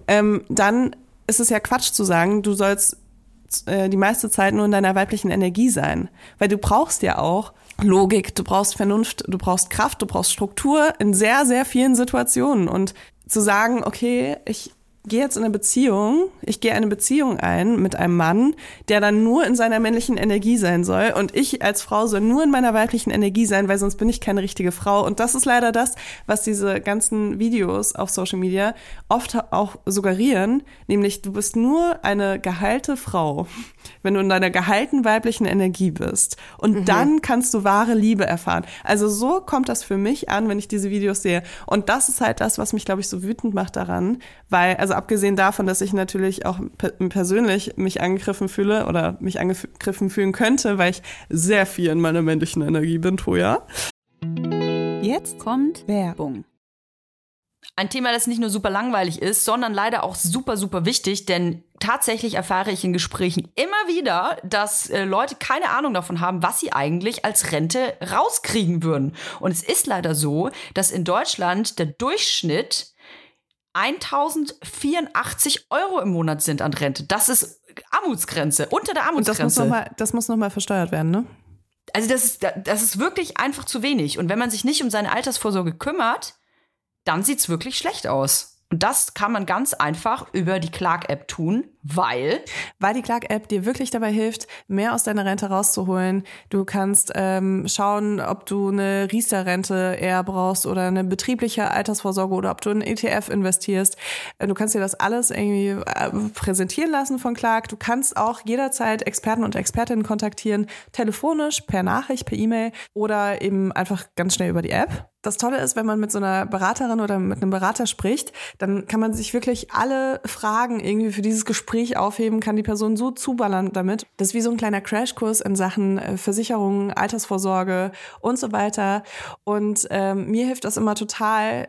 ähm, dann ist es ja Quatsch zu sagen, du sollst äh, die meiste Zeit nur in deiner weiblichen Energie sein, weil du brauchst ja auch Logik, du brauchst Vernunft, du brauchst Kraft, du brauchst Struktur in sehr, sehr vielen Situationen. Und zu sagen, okay, ich gehe jetzt in eine Beziehung, ich gehe eine Beziehung ein mit einem Mann, der dann nur in seiner männlichen Energie sein soll und ich als Frau soll nur in meiner weiblichen Energie sein, weil sonst bin ich keine richtige Frau. Und das ist leider das, was diese ganzen Videos auf Social Media oft auch suggerieren, nämlich du bist nur eine geheilte Frau, wenn du in deiner geheilten weiblichen Energie bist. Und dann kannst du wahre Liebe erfahren. Also so kommt das für mich an, wenn ich diese Videos sehe. Und das ist halt das, was mich glaube ich so wütend macht daran, weil also abgesehen davon, dass ich natürlich auch pe persönlich mich angegriffen fühle oder mich angegriffen fühlen könnte, weil ich sehr viel in meiner männlichen Energie bin, Toja. Jetzt kommt Werbung. Ein Thema, das nicht nur super langweilig ist, sondern leider auch super, super wichtig, denn tatsächlich erfahre ich in Gesprächen immer wieder, dass äh, Leute keine Ahnung davon haben, was sie eigentlich als Rente rauskriegen würden. Und es ist leider so, dass in Deutschland der Durchschnitt 1084 Euro im Monat sind an Rente. Das ist Armutsgrenze, unter der Und das muss Armutsgrenze. nochmal, das muss noch mal versteuert werden, ne? Also das ist, das ist wirklich einfach zu wenig. Und wenn man sich nicht um seine Altersvorsorge kümmert, dann sieht's wirklich schlecht aus. Und das kann man ganz einfach über die Clark-App tun, weil Weil die Clark-App dir wirklich dabei hilft, mehr aus deiner Rente rauszuholen. Du kannst ähm, schauen, ob du eine Riester-Rente eher brauchst oder eine betriebliche Altersvorsorge oder ob du in ETF investierst. Äh, Du kannst dir das alles irgendwie äh, präsentieren lassen von Clark. Du kannst auch jederzeit Experten und Expertinnen kontaktieren, telefonisch, per Nachricht, per E-Mail oder eben einfach ganz schnell über die App. Das Tolle ist, wenn man mit so einer Beraterin oder mit einem Berater spricht, dann kann man sich wirklich alle Fragen irgendwie für dieses Gespräch aufheben, kann die Person so zuballern damit. Das ist wie so ein kleiner Crashkurs in Sachen äh, Versicherungen, Altersvorsorge und so weiter. Und ähm, mir hilft das immer total,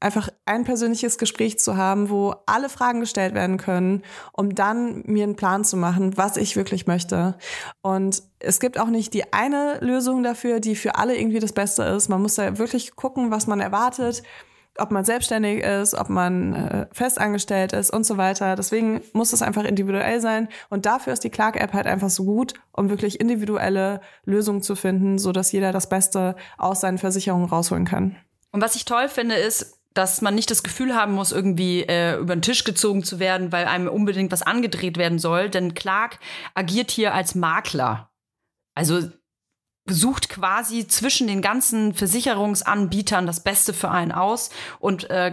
einfach ein persönliches Gespräch zu haben, wo alle Fragen gestellt werden können, um dann mir einen Plan zu machen, was ich wirklich möchte. Und es gibt auch nicht die eine Lösung dafür, die für alle irgendwie das Beste ist. Man muss da wirklich gucken, was man erwartet, ob man selbstständig ist, ob man äh, festangestellt ist und so weiter. Deswegen muss es einfach individuell sein. Und dafür ist die Clark-App halt einfach so gut, um wirklich individuelle Lösungen zu finden, so dass jeder das Beste aus seinen Versicherungen rausholen kann. Und was ich toll finde, ist, dass man nicht das Gefühl haben muss, irgendwie äh, über den Tisch gezogen zu werden, weil einem unbedingt was angedreht werden soll. Denn Clark agiert hier als Makler. Also sucht quasi zwischen den ganzen Versicherungsanbietern das Beste für einen aus und äh,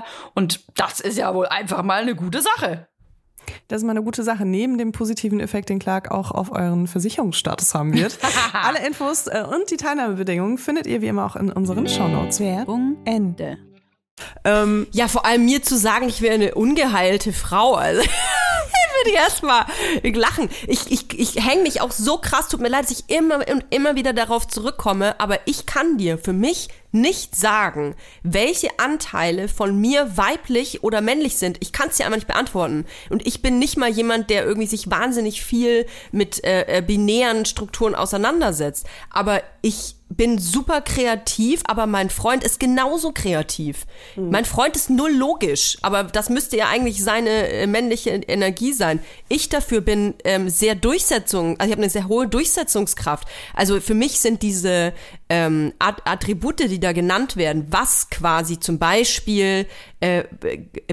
Und das ist ja wohl einfach mal eine gute Sache. Das ist mal eine gute Sache, neben dem positiven Effekt, den Clark auch auf euren Versicherungsstatus haben wird. Alle Infos äh, und die Teilnahmebedingungen findet ihr wie immer auch in unseren Shownotes. Werbung Ende. Ähm, Ja, vor allem mir zu sagen, ich wäre eine ungeheilte Frau. Also, würde ich erstmal lachen. Ich, ich, ich hänge mich auch so krass, tut mir leid, dass ich immer und immer wieder darauf zurückkomme, aber ich kann dir für mich nicht sagen, welche Anteile von mir weiblich oder männlich sind. Ich kann es dir einfach nicht beantworten. Und ich bin nicht mal jemand, der irgendwie sich wahnsinnig viel mit äh, äh, binären Strukturen auseinandersetzt. Aber ich bin super kreativ, aber mein Freund ist genauso kreativ. Mein Freund ist null logisch, aber das müsste ja eigentlich seine äh, männliche Energie sein. Ich dafür bin ähm, sehr Durchsetzung, also ich habe eine sehr hohe Durchsetzungskraft. Also für mich sind diese ähm, At Attribute, die da genannt werden, was quasi zum Beispiel äh,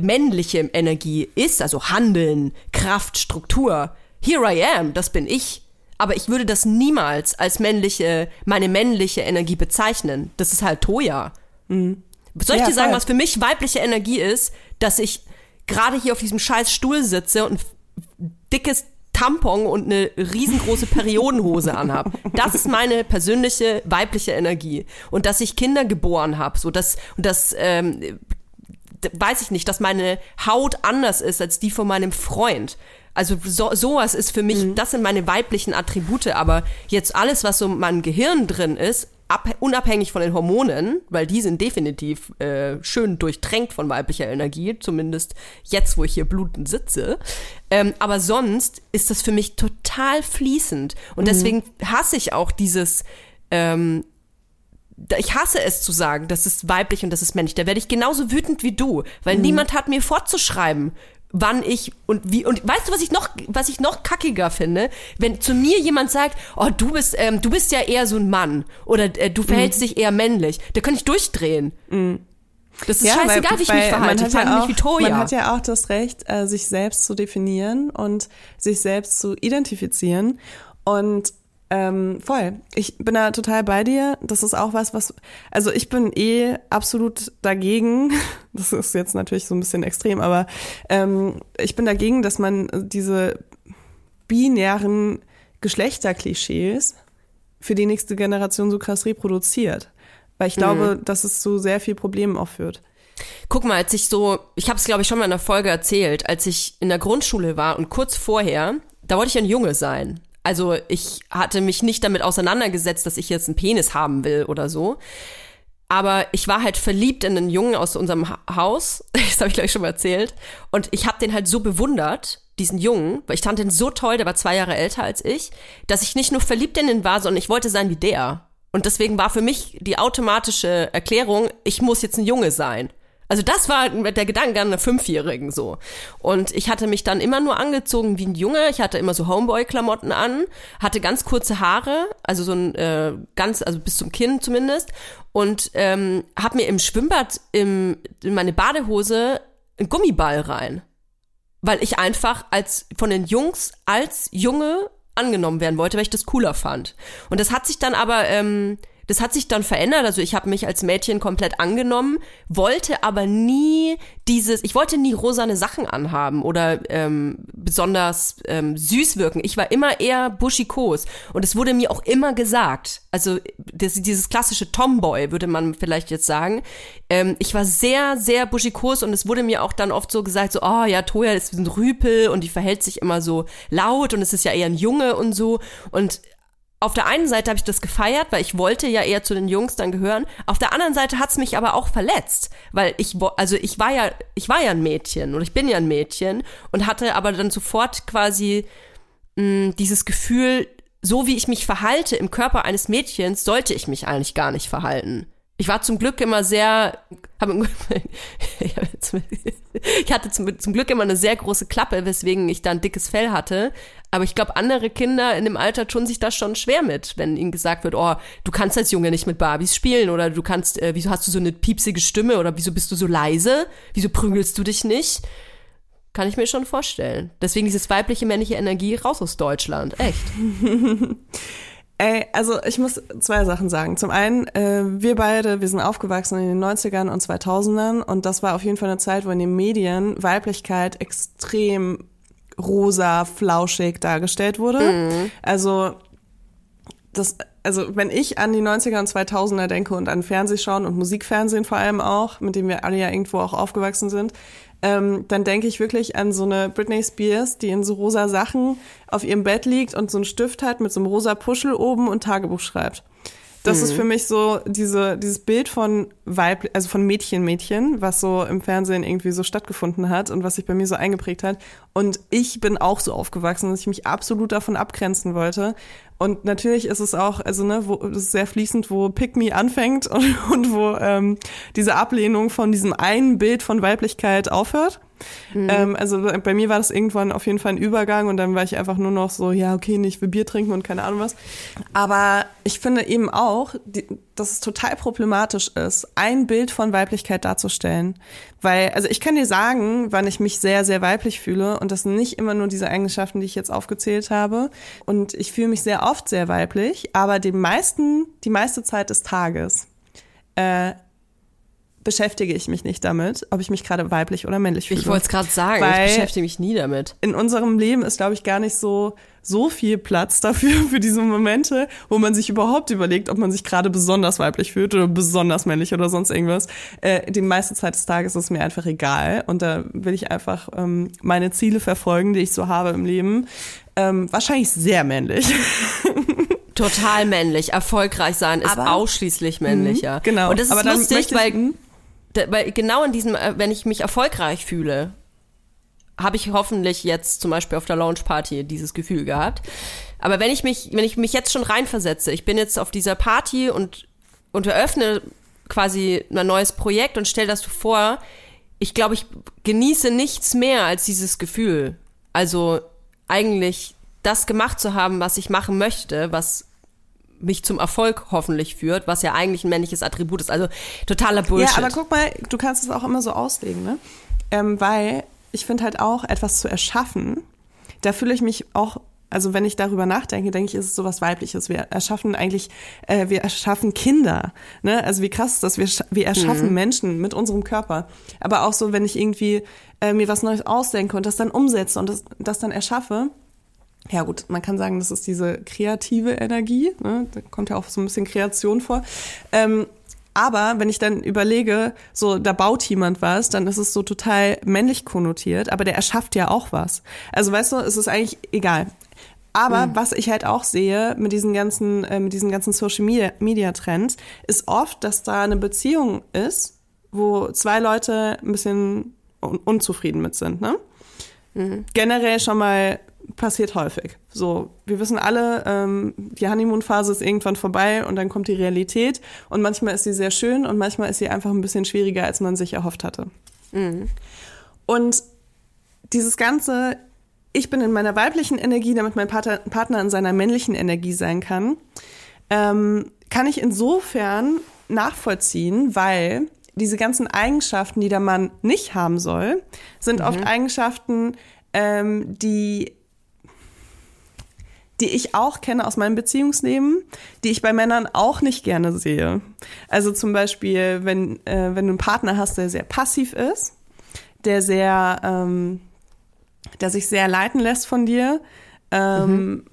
männliche Energie ist, also Handeln, Kraft, Struktur. Here I am, das bin ich. Aber ich würde das niemals als männliche, meine männliche Energie bezeichnen. Das ist halt Toya. Soll ich Ja, dir sagen, voll. was für mich weibliche Energie ist? Dass ich gerade hier auf diesem scheiß Stuhl sitze und ein dickes Tampon und eine riesengroße Periodenhose anhab. Das ist meine persönliche weibliche Energie. Und dass ich Kinder geboren habe, so dass, dass ähm, weiß ich nicht, dass meine Haut anders ist als die von meinem Freund. Also so, sowas ist für mich, mhm. das sind meine weiblichen Attribute, aber jetzt alles, was so in meinem Gehirn drin ist, ab, unabhängig von den Hormonen, weil die sind definitiv äh, schön durchtränkt von weiblicher Energie, zumindest jetzt, wo ich hier blutend sitze. Ähm, aber sonst ist das für mich total fließend. Und mhm. deswegen hasse ich auch dieses, ähm, ich hasse es zu sagen, das ist weiblich und das ist männlich. Da werde ich genauso wütend wie du, weil mhm. niemand hat mir vorzuschreiben, wann ich und wie und weißt du was ich noch was ich noch kackiger finde? Wenn zu mir jemand sagt oh du bist ähm, du bist ja eher so ein Mann oder äh, du verhältst mhm. dich eher männlich da kann ich durchdrehen. Mhm. das ist ja, scheißegal weil, wie ich mich verhalte. ich verhalte ja mich wie Toja man hat ja auch das Recht äh, sich selbst zu definieren und sich selbst zu identifizieren. Und ähm, voll. Ich bin da total bei dir. Das ist auch was, was, also ich bin eh absolut dagegen. Das ist jetzt natürlich so ein bisschen extrem, aber ähm, ich bin dagegen, dass man diese binären Geschlechterklischees für die nächste Generation so krass reproduziert. Weil ich glaube, mhm. dass es zu sehr viel Problemen auch führt. Guck mal, als ich so, ich habe es glaube ich schon mal in einer Folge erzählt, als ich in der Grundschule war und kurz vorher, da wollte ich ein Junge sein. Also ich hatte mich nicht damit auseinandergesetzt, dass ich jetzt einen Penis haben will oder so. Aber ich war halt verliebt in einen Jungen aus unserem Haus. Das habe ich gleich schon mal erzählt. Und ich habe den halt so bewundert, diesen Jungen, weil ich fand den so toll, der war zwei Jahre älter als ich, dass ich nicht nur verliebt in ihn war, sondern ich wollte sein wie der. Und deswegen war für mich die automatische Erklärung, ich muss jetzt ein Junge sein. Also das war der Gedanke an einer Fünfjährigen so. Und ich hatte mich dann immer nur angezogen wie ein Junge. Ich hatte immer so Homeboy-Klamotten an, hatte ganz kurze Haare, also so ein äh, ganz, also bis zum Kinn zumindest. Und ähm, habe mir im Schwimmbad im, in meine Badehose einen Gummiball rein. Weil ich einfach als von den Jungs als Junge angenommen werden wollte, weil ich das cooler fand. Und das hat sich dann aber ähm, das hat sich dann verändert. Also ich habe mich als Mädchen komplett angenommen, wollte aber nie dieses, ich wollte nie rosane Sachen anhaben oder ähm, besonders ähm, süß wirken. Ich war immer eher buschikos und es wurde mir auch immer gesagt. Also das, dieses klassische Tomboy würde man vielleicht jetzt sagen. Ähm, ich war sehr, sehr buschikos und es wurde mir auch dann oft so gesagt, so, oh ja, Toya ist ein Rüpel und die verhält sich immer so laut und es ist ja eher ein Junge und so. Und auf der einen Seite habe ich das gefeiert, weil ich wollte ja eher zu den Jungs dann gehören. Auf der anderen Seite hat es mich aber auch verletzt, weil ich also ich war ja ich war ja ein Mädchen und ich bin ja ein Mädchen und hatte aber dann sofort quasi mh, dieses Gefühl, so wie ich mich verhalte im Körper eines Mädchens, sollte ich mich eigentlich gar nicht verhalten ich war zum Glück immer sehr, hab, ich hatte zum, zum, Glück immer eine sehr große Klappe, weswegen ich da ein dickes Fell hatte. Aber ich glaube, andere Kinder in dem Alter tun sich das schon schwer mit, wenn ihnen gesagt wird, oh, du kannst als Junge nicht mit Barbies spielen oder du kannst, äh, wieso hast du so eine piepsige Stimme oder wieso bist du so leise? Wieso prügelst du dich nicht? Kann ich mir schon vorstellen. Deswegen dieses weibliche, männliche Energie raus aus Deutschland. Echt. Ey, also ich muss zwei Sachen sagen. Zum einen, äh, wir beide, wir sind aufgewachsen in den 90ern und 2000ern und das war auf jeden Fall eine Zeit, wo in den Medien Weiblichkeit extrem rosa, flauschig dargestellt wurde. Mhm. Also das, also wenn ich an die 90er und 2000er denke und an Fernsehschauen und Musikfernsehen vor allem auch, mit dem wir alle ja irgendwo auch aufgewachsen sind, ähm, dann denke ich wirklich an so eine Britney Spears, die in so rosa Sachen auf ihrem Bett liegt und so einen Stift hat mit so einem rosa Puschel oben und Tagebuch schreibt. Das mhm. ist für mich so diese, dieses Bild von Weib, also von Mädchen, Mädchen, was so im Fernsehen irgendwie so stattgefunden hat und was sich bei mir so eingeprägt hat. Und ich bin auch so aufgewachsen, dass ich mich absolut davon abgrenzen wollte. Und natürlich ist es auch, also ne, wo ist sehr fließend, wo Pick Me anfängt und, und wo ähm, diese Ablehnung von diesem einen Bild von Weiblichkeit aufhört. Mhm. Ähm, also bei mir war das irgendwann auf jeden Fall ein Übergang und dann war ich einfach nur noch so, ja, okay, nicht will Bier trinken und keine Ahnung was. Aber ich finde eben auch, die, dass es total problematisch ist, ein Bild von Weiblichkeit darzustellen. Weil, also ich kann dir sagen, wann ich mich sehr, sehr weiblich fühle und das sind nicht immer nur diese Eigenschaften, die ich jetzt aufgezählt habe. Und ich fühle mich sehr oft sehr weiblich, aber den meisten, die meiste Zeit des Tages. Äh, beschäftige ich mich nicht damit, ob ich mich gerade weiblich oder männlich fühle. Ich wollte es gerade sagen, Weil- ich beschäftige mich nie damit. in unserem Leben ist, glaube ich, gar nicht so, so viel Platz dafür, für diese Momente, wo man sich überhaupt überlegt, ob man sich gerade besonders weiblich fühlt oder besonders männlich oder sonst irgendwas. Äh, die meiste Zeit des Tages ist es mir einfach egal. Und da will ich einfach ähm, meine Ziele verfolgen, die ich so habe im Leben. Ähm, wahrscheinlich sehr männlich. Total männlich. Erfolgreich sein ist Aber- ausschließlich männlich, ja. Genau. Und das ist Aber lustig, weil, hm? da- weil genau in diesem, äh, wenn ich mich erfolgreich fühle, habe ich hoffentlich jetzt zum Beispiel auf der Launchparty dieses Gefühl gehabt. Aber wenn ich mich, wenn ich mich jetzt schon reinversetze, ich bin jetzt auf dieser Party und, und eröffne quasi ein neues Projekt und stell das vor, ich glaube, ich genieße nichts mehr als dieses Gefühl. Also eigentlich das gemacht zu haben, was ich machen möchte, was mich zum Erfolg hoffentlich führt, was ja eigentlich ein männliches Attribut ist. Also totaler Bullshit. Ja, aber guck mal, du kannst es auch immer so auslegen, ne? Ähm, weil ich finde halt auch, etwas zu erschaffen, da fühle ich mich auch, also wenn ich darüber nachdenke, denke ich, ist es sowas Weibliches. Wir erschaffen eigentlich, äh, wir erschaffen Kinder, ne? Also wie krass ist das? Wir, wir erschaffen Menschen mit unserem Körper. Aber auch so, wenn ich irgendwie äh, mir was Neues ausdenke und das dann umsetze und das, das dann erschaffe, ja gut, man kann sagen, das ist diese kreative Energie, ne? da kommt ja auch so ein bisschen Kreation vor. Ähm, aber wenn ich dann überlege, so da baut jemand was, dann ist es so total männlich konnotiert, aber der erschafft ja auch was. Also weißt du, es ist eigentlich egal. Aber was ich halt auch sehe mit diesen ganzen, äh, mit diesen ganzen Social Media, Media Trends, ist oft, dass da eine Beziehung ist, wo zwei Leute ein bisschen un unzufrieden mit sind, ne? generell schon mal passiert häufig. So, wir wissen alle, ähm, die Honeymoon-Phase ist irgendwann vorbei und dann kommt die Realität und manchmal ist sie sehr schön und manchmal ist sie einfach ein bisschen schwieriger, als man sich erhofft hatte. Und dieses ganze, ich bin in meiner weiblichen Energie, damit mein Partner, Partner in seiner männlichen Energie sein kann, ähm, kann ich insofern nachvollziehen, weil diese ganzen Eigenschaften, die der Mann nicht haben soll, sind oft Eigenschaften, ähm, die die ich auch kenne aus meinem Beziehungsleben, die ich bei Männern auch nicht gerne sehe. Also zum Beispiel, wenn, äh, wenn du einen Partner hast, der sehr passiv ist, der sehr, ähm, der sich sehr leiten lässt von dir, ähm,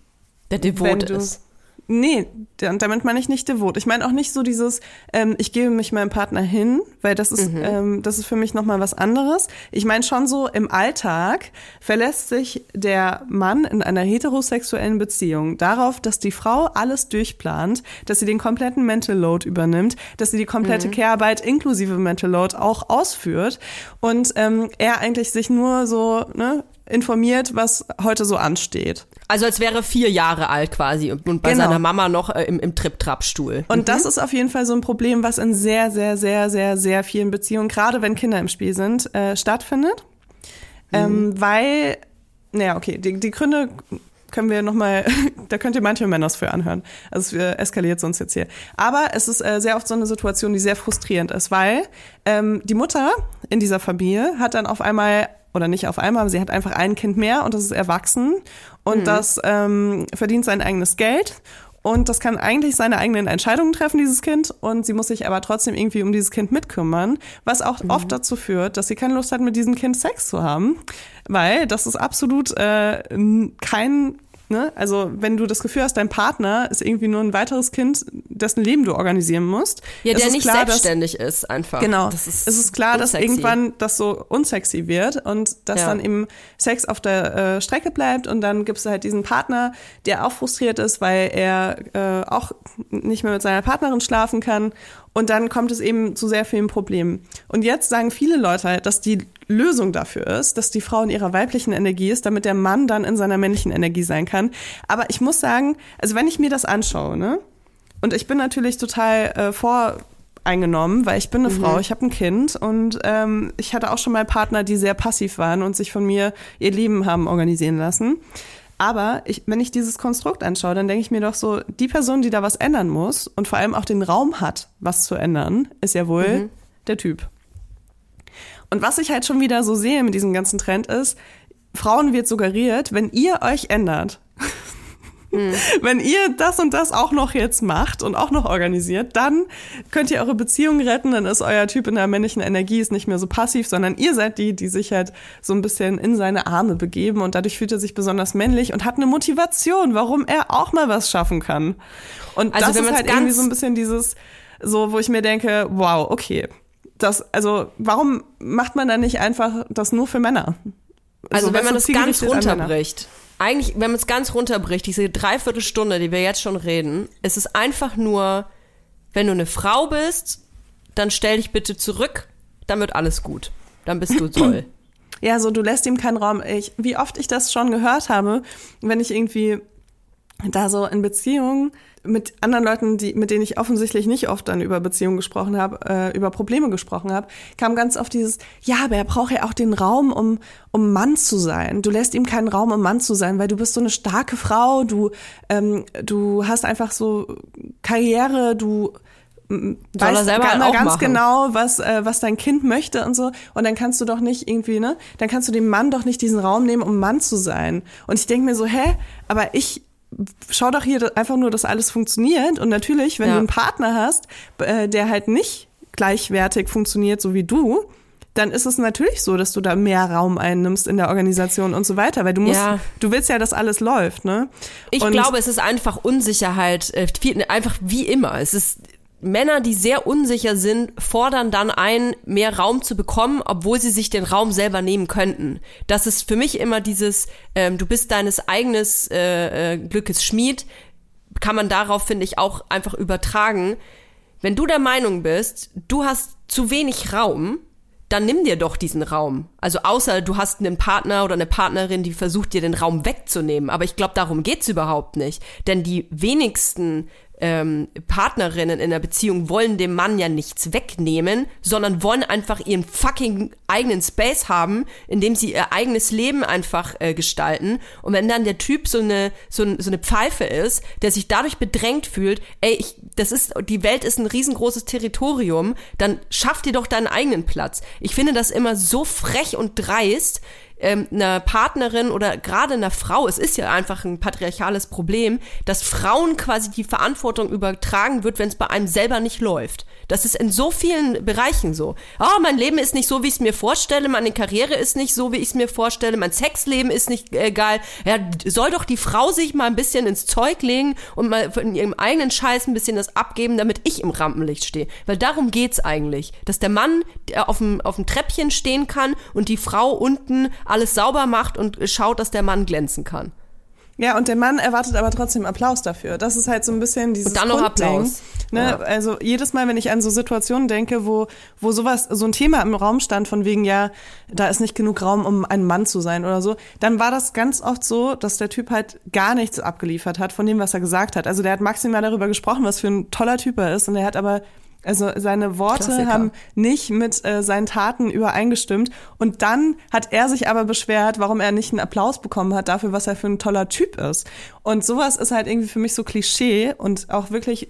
der wenn devot ist. Nee, da- damit meine ich nicht devot. Ich meine auch nicht so dieses, ähm, ich gebe mich meinem Partner hin, weil das ist, ähm, das ist für mich nochmal was anderes. Ich meine schon so, im Alltag verlässt sich der Mann in einer heterosexuellen Beziehung darauf, dass die Frau alles durchplant, dass sie den kompletten Mental Load übernimmt, dass sie die komplette Care-Arbeit inklusive Mental Load auch ausführt und ähm, er eigentlich sich nur so ne, informiert, was heute so ansteht. Also als wäre er vier Jahre alt quasi und bei Genau. seiner Mama noch äh, im, im Trip-Trap-Stuhl. Und das ist auf jeden Fall so ein Problem, was in sehr, sehr, sehr, sehr, sehr vielen Beziehungen, gerade wenn Kinder im Spiel sind, äh, stattfindet. Ähm, weil, naja, okay, die, die Gründe können wir nochmal, da könnt ihr manche Männers für anhören. Also es äh, eskaliert sonst jetzt hier. Aber es ist äh, sehr oft so eine Situation, die sehr frustrierend ist, weil ähm, die Mutter in dieser Familie hat dann auf einmal oder nicht auf einmal, aber sie hat einfach ein Kind mehr und das ist erwachsen und das ähm, verdient sein eigenes Geld und das kann eigentlich seine eigenen Entscheidungen treffen, dieses Kind. Und sie muss sich aber trotzdem irgendwie um dieses Kind mitkümmern, was auch oft dazu führt, dass sie keine Lust hat, mit diesem Kind Sex zu haben. Weil das ist absolut äh, kein, ne? Also wenn du das Gefühl hast, dein Partner ist irgendwie nur ein weiteres Kind, dessen Leben du organisieren musst. Ja, der nicht klar, dass- selbstständig ist einfach. Genau. Das ist es ist klar, dass unsexy. irgendwann das so unsexy wird und dass Ja. dann eben Sex auf der äh, Strecke bleibt und dann gibt's halt diesen Partner, der auch frustriert ist, weil er äh, auch nicht mehr mit seiner Partnerin schlafen kann und dann kommt es eben zu sehr vielen Problemen. Und jetzt sagen viele Leute halt, dass die Lösung dafür ist, dass die Frau in ihrer weiblichen Energie ist, damit der Mann dann in seiner männlichen Energie sein kann. Aber ich muss sagen, also wenn ich mir das anschaue, ne, und ich bin natürlich total äh, voreingenommen, weil ich bin eine Frau, ich habe ein Kind und ähm, ich hatte auch schon mal Partner, die sehr passiv waren und sich von mir ihr Leben haben organisieren lassen. Aber ich, wenn ich dieses Konstrukt anschaue, dann denke ich mir doch so, die Person, die da was ändern muss und vor allem auch den Raum hat, was zu ändern, ist ja wohl der Typ. Und was ich halt schon wieder so sehe mit diesem ganzen Trend ist, Frauen wird suggeriert, wenn ihr euch ändert, wenn ihr das und das auch noch jetzt macht und auch noch organisiert, dann könnt ihr eure Beziehung retten, dann ist euer Typ in der männlichen Energie ist nicht mehr so passiv, sondern ihr seid die, die sich halt so ein bisschen in seine Arme begeben und dadurch fühlt er sich besonders männlich und hat eine Motivation, warum er auch mal was schaffen kann. Und Also das ist halt irgendwie so ein bisschen dieses, so, wo ich mir denke, wow, okay. Das, also, warum macht man dann nicht einfach das nur für Männer? Also So, wenn man das ganz runterbricht, eigentlich, wenn man es ganz runterbricht, diese Dreiviertelstunde, die wir jetzt schon reden, ist es einfach nur, wenn du eine Frau bist, dann stell dich bitte zurück, dann wird alles gut. Dann bist du toll. Ja, so du lässt ihm keinen Raum. Ich, wie oft ich das schon gehört habe, wenn ich irgendwie da so in Beziehungen mit anderen Leuten, die, mit denen ich offensichtlich nicht oft dann über Beziehungen gesprochen habe, äh, über Probleme gesprochen habe, kam ganz oft dieses, ja, aber er braucht ja auch den Raum, um, um Mann zu sein. Du lässt ihm keinen Raum, um Mann zu sein, weil du bist so eine starke Frau, du, ähm, du hast einfach so Karriere, du Soll er weißt selber ga- auch ganz machen. genau, was, äh, was dein Kind möchte und so. Und dann kannst du doch nicht irgendwie, ne? Dann kannst du dem Mann doch nicht diesen Raum nehmen, um Mann zu sein. Und ich denke mir so, hä? Aber ich schau doch hier einfach nur, dass alles funktioniert. Und natürlich, wenn Ja. du einen Partner hast, äh, der halt nicht gleichwertig funktioniert, so wie du, dann ist es natürlich so, dass du da mehr Raum einnimmst in der Organisation und so weiter, weil du musst, Ja. du willst ja, dass alles läuft, ne? Ich und glaube, es ist einfach Unsicherheit, äh, einfach wie immer. Es ist Männer, die sehr unsicher sind, fordern dann ein, mehr Raum zu bekommen, obwohl sie sich den Raum selber nehmen könnten. Das ist für mich immer dieses, ähm, du bist deines eigenes äh, äh, Glückes Schmied, kann man darauf, finde ich, auch einfach übertragen. Wenn du der Meinung bist, du hast zu wenig Raum, dann nimm dir doch diesen Raum. Also außer du hast einen Partner oder eine Partnerin, die versucht dir den Raum wegzunehmen. Aber ich glaube, darum geht's überhaupt nicht. Denn die wenigsten ähm, Partnerinnen in der Beziehung wollen dem Mann ja nichts wegnehmen, sondern wollen einfach ihren fucking eigenen Space haben, in dem sie ihr eigenes Leben einfach äh, gestalten. Und wenn dann der Typ so eine, so, so eine Pfeife ist, der sich dadurch bedrängt fühlt, ey, ich, das ist, die Welt ist ein riesengroßes Territorium, dann schaff dir doch deinen eigenen Platz. Ich finde das immer so frech und dreist, ähm, einer Partnerin oder gerade einer Frau, es ist ja einfach ein patriarchales Problem, dass Frauen quasi die Verantwortung übertragen wird, wenn es bei einem selber nicht läuft. Das ist in so vielen Bereichen so. Oh, mein Leben ist nicht so, wie ich es mir vorstelle, meine Karriere ist nicht so, wie ich es mir vorstelle, mein Sexleben ist nicht äh, geil. Ja, soll doch die Frau sich mal ein bisschen ins Zeug legen und mal in ihrem eigenen Scheiß ein bisschen das abgeben, damit ich im Rampenlicht stehe. Weil darum geht's eigentlich. Dass der Mann auf auf dem Treppchen stehen kann und die Frau unten alles sauber macht und schaut, dass der Mann glänzen kann. Ja, und der Mann erwartet aber trotzdem Applaus dafür. Das ist halt so ein bisschen dieses Und dann noch Applaus. Ne? Ja. Also jedes Mal, wenn ich an so Situationen denke, wo, wo sowas, so ein Thema im Raum stand, von wegen, ja, da ist nicht genug Raum, um ein Mann zu sein oder so, dann war das ganz oft so, dass der Typ halt gar nichts abgeliefert hat von dem, was er gesagt hat. Also der hat maximal darüber gesprochen, was für ein toller Typ er ist, und er hat aber also seine Worte Klassiker. haben nicht mit äh, seinen Taten übereingestimmt. Und dann hat er sich aber beschwert, warum er nicht einen Applaus bekommen hat dafür, was er für ein toller Typ ist. Und sowas ist halt irgendwie für mich so Klischee und auch wirklich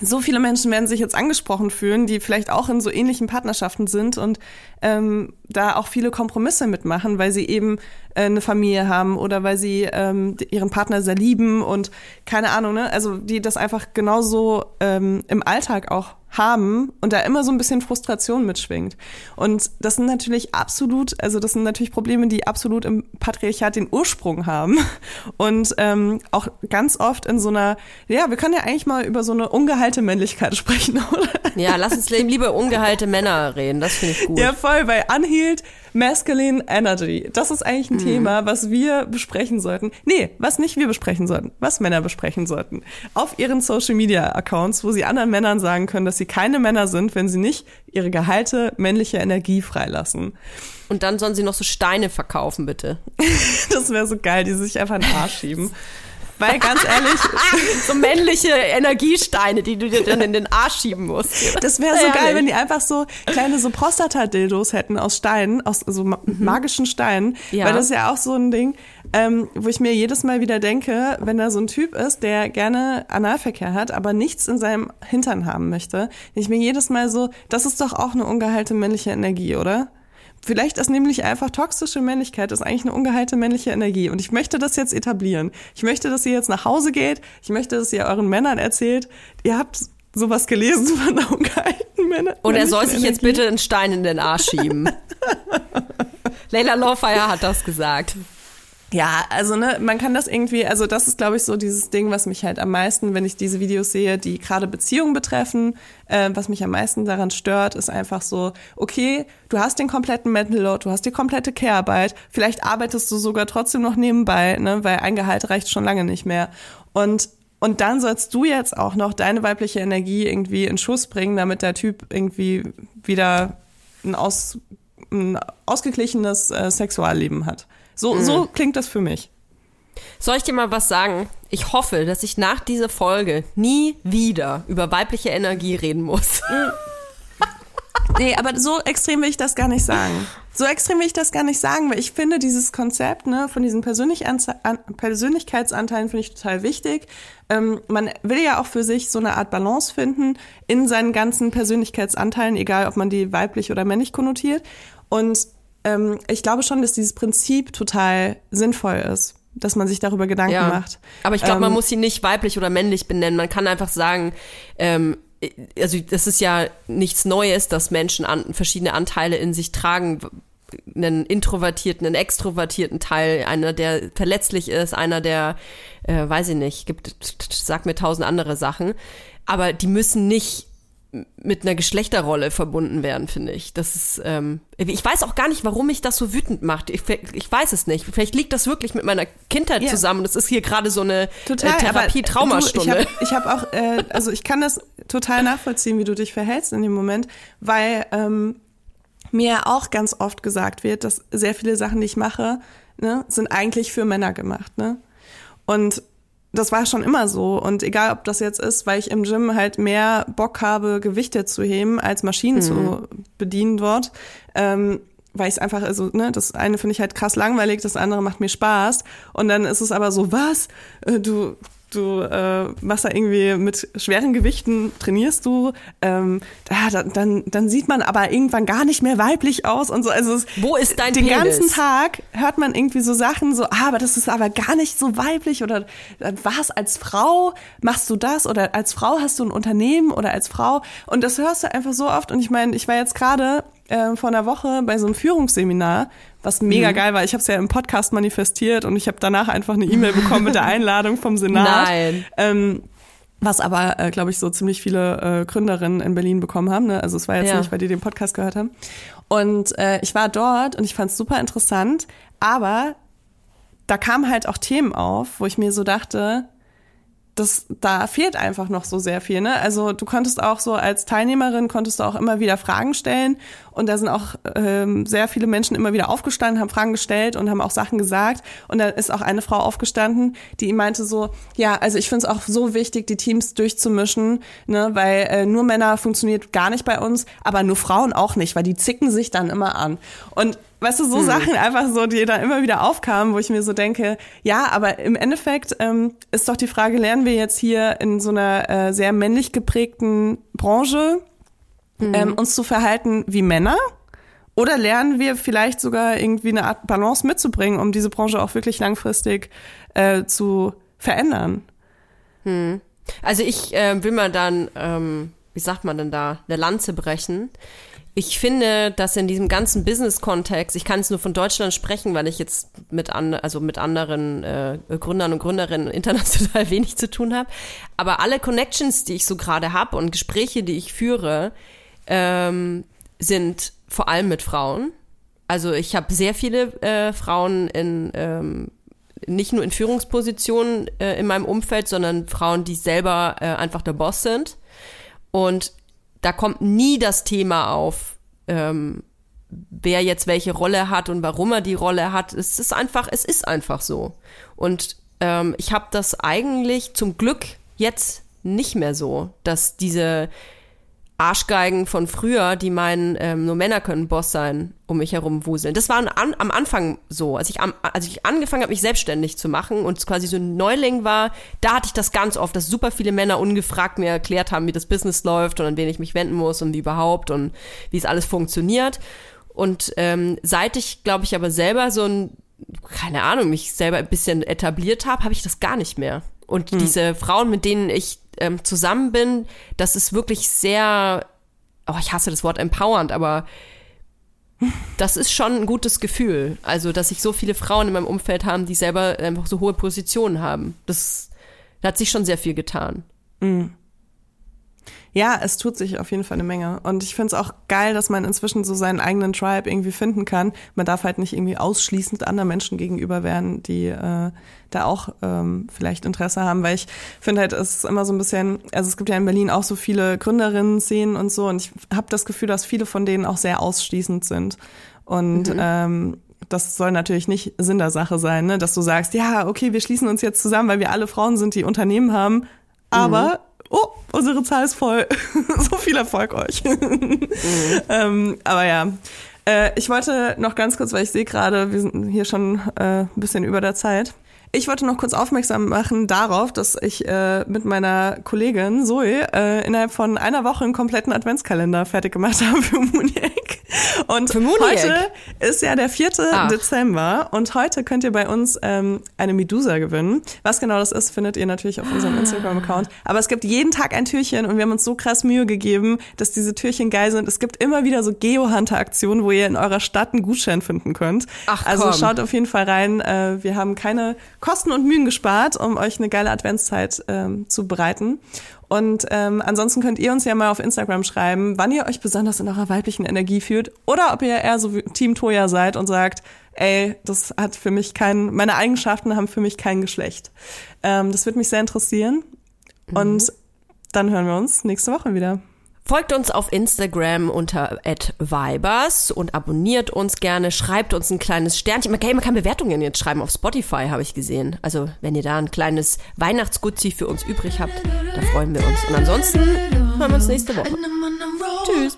so viele Menschen werden sich jetzt angesprochen fühlen, die vielleicht auch in so ähnlichen Partnerschaften sind und ähm, da auch viele Kompromisse mitmachen, weil sie eben äh, eine Familie haben oder weil sie ähm, ihren Partner sehr lieben und keine Ahnung, ne? Also die das einfach genauso ähm, im Alltag auch haben und da immer so ein bisschen Frustration mitschwingt. Und das sind natürlich absolut, also das sind natürlich Probleme, die absolut im Patriarchat den Ursprung haben und ähm, auch ganz oft in so einer, ja, wir können ja eigentlich mal über so eine ungeheilte Männlichkeit sprechen, oder? Ja, lass uns lieber ungeheilte Männer reden. Das finde ich gut. Ja, voll, bei Unhealed Masculine Energy. Das ist eigentlich ein Thema, was wir besprechen sollten. Nee, was nicht wir besprechen sollten, was Männer besprechen sollten. Auf ihren Social Media Accounts, wo sie anderen Männern sagen können, dass sie keine Männer sind, wenn sie nicht ihre geheilte männliche Energie freilassen. Und dann sollen sie noch so Steine verkaufen, bitte. Das wäre so geil, die sich einfach in den Arsch schieben. Weil ganz ehrlich, so männliche Energiesteine, die du dir dann in den Arsch schieben musst. Das wäre so geil, wenn die einfach so kleine so Prostata-Dildos hätten aus Steinen, aus so ma magischen Steinen. Ja. Weil das ist ja auch so ein Ding, ähm, wo ich mir jedes Mal wieder denke, wenn da so ein Typ ist, der gerne Analverkehr hat, aber nichts in seinem Hintern haben möchte, ich mir jedes Mal so, das ist doch auch eine ungeheilte männliche Energie, oder? Vielleicht ist nämlich einfach toxische Männlichkeit ist eigentlich eine ungeheilte männliche Energie. Und ich möchte das jetzt etablieren. Ich möchte, dass ihr jetzt nach Hause geht. Ich möchte, dass ihr euren Männern erzählt, ihr habt sowas gelesen von einer ungeheilten Männer. Und er soll sich jetzt bitte einen Stein in den Arsch schieben. Leila Lawfire hat das gesagt. Ja, also ne, man kann das irgendwie, also das ist, glaube ich, so dieses Ding, was mich halt am meisten, wenn ich diese Videos sehe, die gerade Beziehungen betreffen, äh, was mich am meisten daran stört, ist einfach so, okay, du hast den kompletten Mental Load, du hast die komplette Care-Arbeit, vielleicht arbeitest du sogar trotzdem noch nebenbei, ne, weil ein Gehalt reicht schon lange nicht mehr. Und und dann sollst du jetzt auch noch deine weibliche Energie irgendwie in Schuss bringen, damit der Typ irgendwie wieder ein, aus, ein ausgeglichenes äh, Sexualleben hat. So, mhm. so klingt das für mich. Soll ich dir mal was sagen? Ich hoffe, dass ich nach dieser Folge nie wieder über weibliche Energie reden muss. nee, aber so extrem will ich das gar nicht sagen. So extrem will ich das gar nicht sagen, weil ich finde dieses Konzept ne, von diesen Persönlichkeitsanteilen finde ich total wichtig. Ähm, man will ja auch für sich so eine Art Balance finden in seinen ganzen Persönlichkeitsanteilen, egal ob man die weiblich oder männlich konnotiert. Und ähm, ich glaube schon, dass dieses Prinzip total sinnvoll ist dass man sich darüber Gedanken ja. macht. Aber ich glaube, ähm, man muss sie nicht weiblich oder männlich benennen. Man kann einfach sagen, ähm, also das ist ja nichts Neues, dass Menschen an, verschiedene Anteile in sich tragen. Einen introvertierten, einen extrovertierten Teil, einer, der verletzlich ist, einer, der, äh, weiß ich nicht, gibt, sag mir tausend andere Sachen. Aber die müssen nicht mit einer Geschlechterrolle verbunden werden, finde ich. Das ist, ähm, ich weiß auch gar nicht, warum mich das so wütend macht. Ich, ich weiß es nicht. Vielleicht liegt das wirklich mit meiner Kindheit ja. zusammen. Das ist hier gerade so eine total, äh, Therapie-Traumastunde. Ich habe hab auch, äh, also ich kann das total nachvollziehen, wie du dich verhältst in dem Moment, weil ähm, mir auch ganz oft gesagt wird, dass sehr viele Sachen, die ich mache, ne, sind eigentlich für Männer gemacht. Ne? Und das war schon immer so. Und egal, ob das jetzt ist, weil ich im Gym halt mehr Bock habe, Gewichte zu heben, als Maschinen mhm. zu bedienen dort, ähm, weil ich es einfach, also, ne, das eine finde ich halt krass langweilig, das andere macht mir Spaß. Und dann ist es aber so, was? Äh, du du äh, machst da irgendwie mit schweren Gewichten, trainierst du, ähm, da, dann, dann sieht man aber irgendwann gar nicht mehr weiblich aus und so. Also es, Wo ist dein Den Penis? ganzen Tag hört man irgendwie so Sachen, so, ah, aber das ist aber gar nicht so weiblich oder was als Frau machst du das oder als Frau hast du ein Unternehmen oder als Frau und das hörst du einfach so oft und ich meine, ich war jetzt gerade äh, vor einer Woche bei so einem Führungsseminar, was mega mhm. geil war. Ich habe es ja im Podcast manifestiert und ich habe danach einfach eine E-Mail bekommen mit der Einladung vom Senat. Nein. Ähm, was aber, äh, glaube ich, so ziemlich viele äh, Gründerinnen in Berlin bekommen haben. Ne? Also es war jetzt ja. nicht, weil die den Podcast gehört haben. Und äh, ich war dort und ich fand es super interessant, aber da kamen halt auch Themen auf, wo ich mir so dachte, das, da fehlt einfach noch so sehr viel. Ne? Also du konntest auch so als Teilnehmerin konntest du auch immer wieder Fragen stellen und da sind auch ähm, sehr viele Menschen immer wieder aufgestanden, haben Fragen gestellt und haben auch Sachen gesagt und da ist auch eine Frau aufgestanden, die meinte so, ja, also ich finde es auch so wichtig, die Teams durchzumischen, ne, weil äh, nur Männer funktioniert gar nicht bei uns, aber nur Frauen auch nicht, weil die zicken sich dann immer an und Weißt du, so hm. Sachen einfach so, die dann immer wieder aufkamen, wo ich mir so denke, ja, aber im Endeffekt ähm, ist doch die Frage, lernen wir jetzt hier in so einer äh, sehr männlich geprägten Branche hm. ähm, uns zu verhalten wie Männer? Oder lernen wir vielleicht sogar irgendwie eine Art Balance mitzubringen, um diese Branche auch wirklich langfristig äh, zu verändern? Hm. Also ich äh, will mal dann, ähm, wie sagt man denn da, eine Lanze brechen ich finde, dass in diesem ganzen Business-Kontext, ich kann es nur von Deutschland sprechen, weil ich jetzt mit, an, also mit anderen äh, Gründern und Gründerinnen international wenig zu tun habe, aber alle Connections, die ich so gerade habe und Gespräche, die ich führe, ähm, sind vor allem mit Frauen. Also ich habe sehr viele äh, Frauen in ähm, nicht nur in Führungspositionen äh, in meinem Umfeld, sondern Frauen, die selber äh, einfach der Boss sind. Und da kommt nie das Thema auf, ähm, wer jetzt welche Rolle hat und warum er die Rolle hat. Es ist einfach, es ist einfach so. Und ähm, ich habe das eigentlich zum Glück jetzt nicht mehr so, dass diese Arschgeigen von früher, die meinen, ähm, nur Männer können Boss sein, um mich herum wuseln. Das war an, am Anfang so. Als ich, am, als ich angefangen habe, mich selbstständig zu machen und quasi so ein Neuling war, da hatte ich das ganz oft, dass super viele Männer ungefragt mir erklärt haben, wie das Business läuft und an wen ich mich wenden muss und wie überhaupt und wie es alles funktioniert. Und ähm, seit ich, glaube ich, aber selber so ein, keine Ahnung, mich selber ein bisschen etabliert habe, habe ich das gar nicht mehr. Und Hm. diese Frauen, mit denen ich ähm, zusammen bin, das ist wirklich sehr, oh, ich hasse das Wort empowernd, aber das ist schon ein gutes Gefühl. Also, dass ich so viele Frauen in meinem Umfeld haben, die selber einfach so hohe Positionen haben. Das, da hat sich schon sehr viel getan. Ja, es tut sich auf jeden Fall eine Menge. Und ich finde es auch geil, dass man inzwischen so seinen eigenen Tribe irgendwie finden kann. Man darf halt nicht irgendwie ausschließend anderen Menschen gegenüber werden, die äh, da auch ähm, vielleicht Interesse haben. Weil ich finde halt, es ist immer so ein bisschen, also es gibt ja in Berlin auch so viele Gründerinnen-Szenen und so. Und ich habe das Gefühl, dass viele von denen auch sehr ausschließend sind. Und ähm, das soll natürlich nicht Sinn der Sache sein, ne? dass du sagst, ja, okay, wir schließen uns jetzt zusammen, weil wir alle Frauen sind, die Unternehmen haben. Aber, oh, unsere Zahl ist voll. so viel Erfolg euch. ähm, aber ja. Äh, ich wollte noch ganz kurz, weil ich sehe gerade, wir sind hier schon äh, ein bisschen über der Zeit. Ich wollte noch kurz aufmerksam machen darauf, dass ich äh, mit meiner Kollegin Zoe äh, innerhalb von einer Woche einen kompletten Adventskalender fertig gemacht habe für Muniac. Und Für Muniac? heute ist ja der 4. Ach. Dezember und heute könnt ihr bei uns ähm, eine Medusa gewinnen. Was genau das ist, findet ihr natürlich auf unserem Instagram-Account. Aber es gibt jeden Tag ein Türchen und wir haben uns so krass Mühe gegeben, dass diese Türchen geil sind. Es gibt immer wieder so Geo-Hunter-Aktionen, wo ihr in eurer Stadt einen Gutschein finden könnt. Ach, also komm. schaut auf jeden Fall rein. Äh, wir haben keine Kosten und Mühen gespart, um euch eine geile Adventszeit ähm, zu bereiten. Und ähm, ansonsten könnt ihr uns ja mal auf Instagram schreiben, wann ihr euch besonders in eurer weiblichen Energie fühlt oder ob ihr eher so wie Team Toya seid und sagt, ey, das hat für mich kein, meine Eigenschaften haben für mich kein Geschlecht. Ähm, das würde mich sehr interessieren. Und dann hören wir uns nächste Woche wieder. Folgt uns auf Instagram unter @vibers und abonniert uns gerne. Schreibt uns ein kleines Sternchen. Man kann, man kann Bewertungen jetzt schreiben auf Spotify, habe ich gesehen. Also wenn ihr da ein kleines Weihnachtsgutzi für uns übrig habt, da freuen wir uns. Und ansonsten hören wir uns nächste Woche. Tschüss.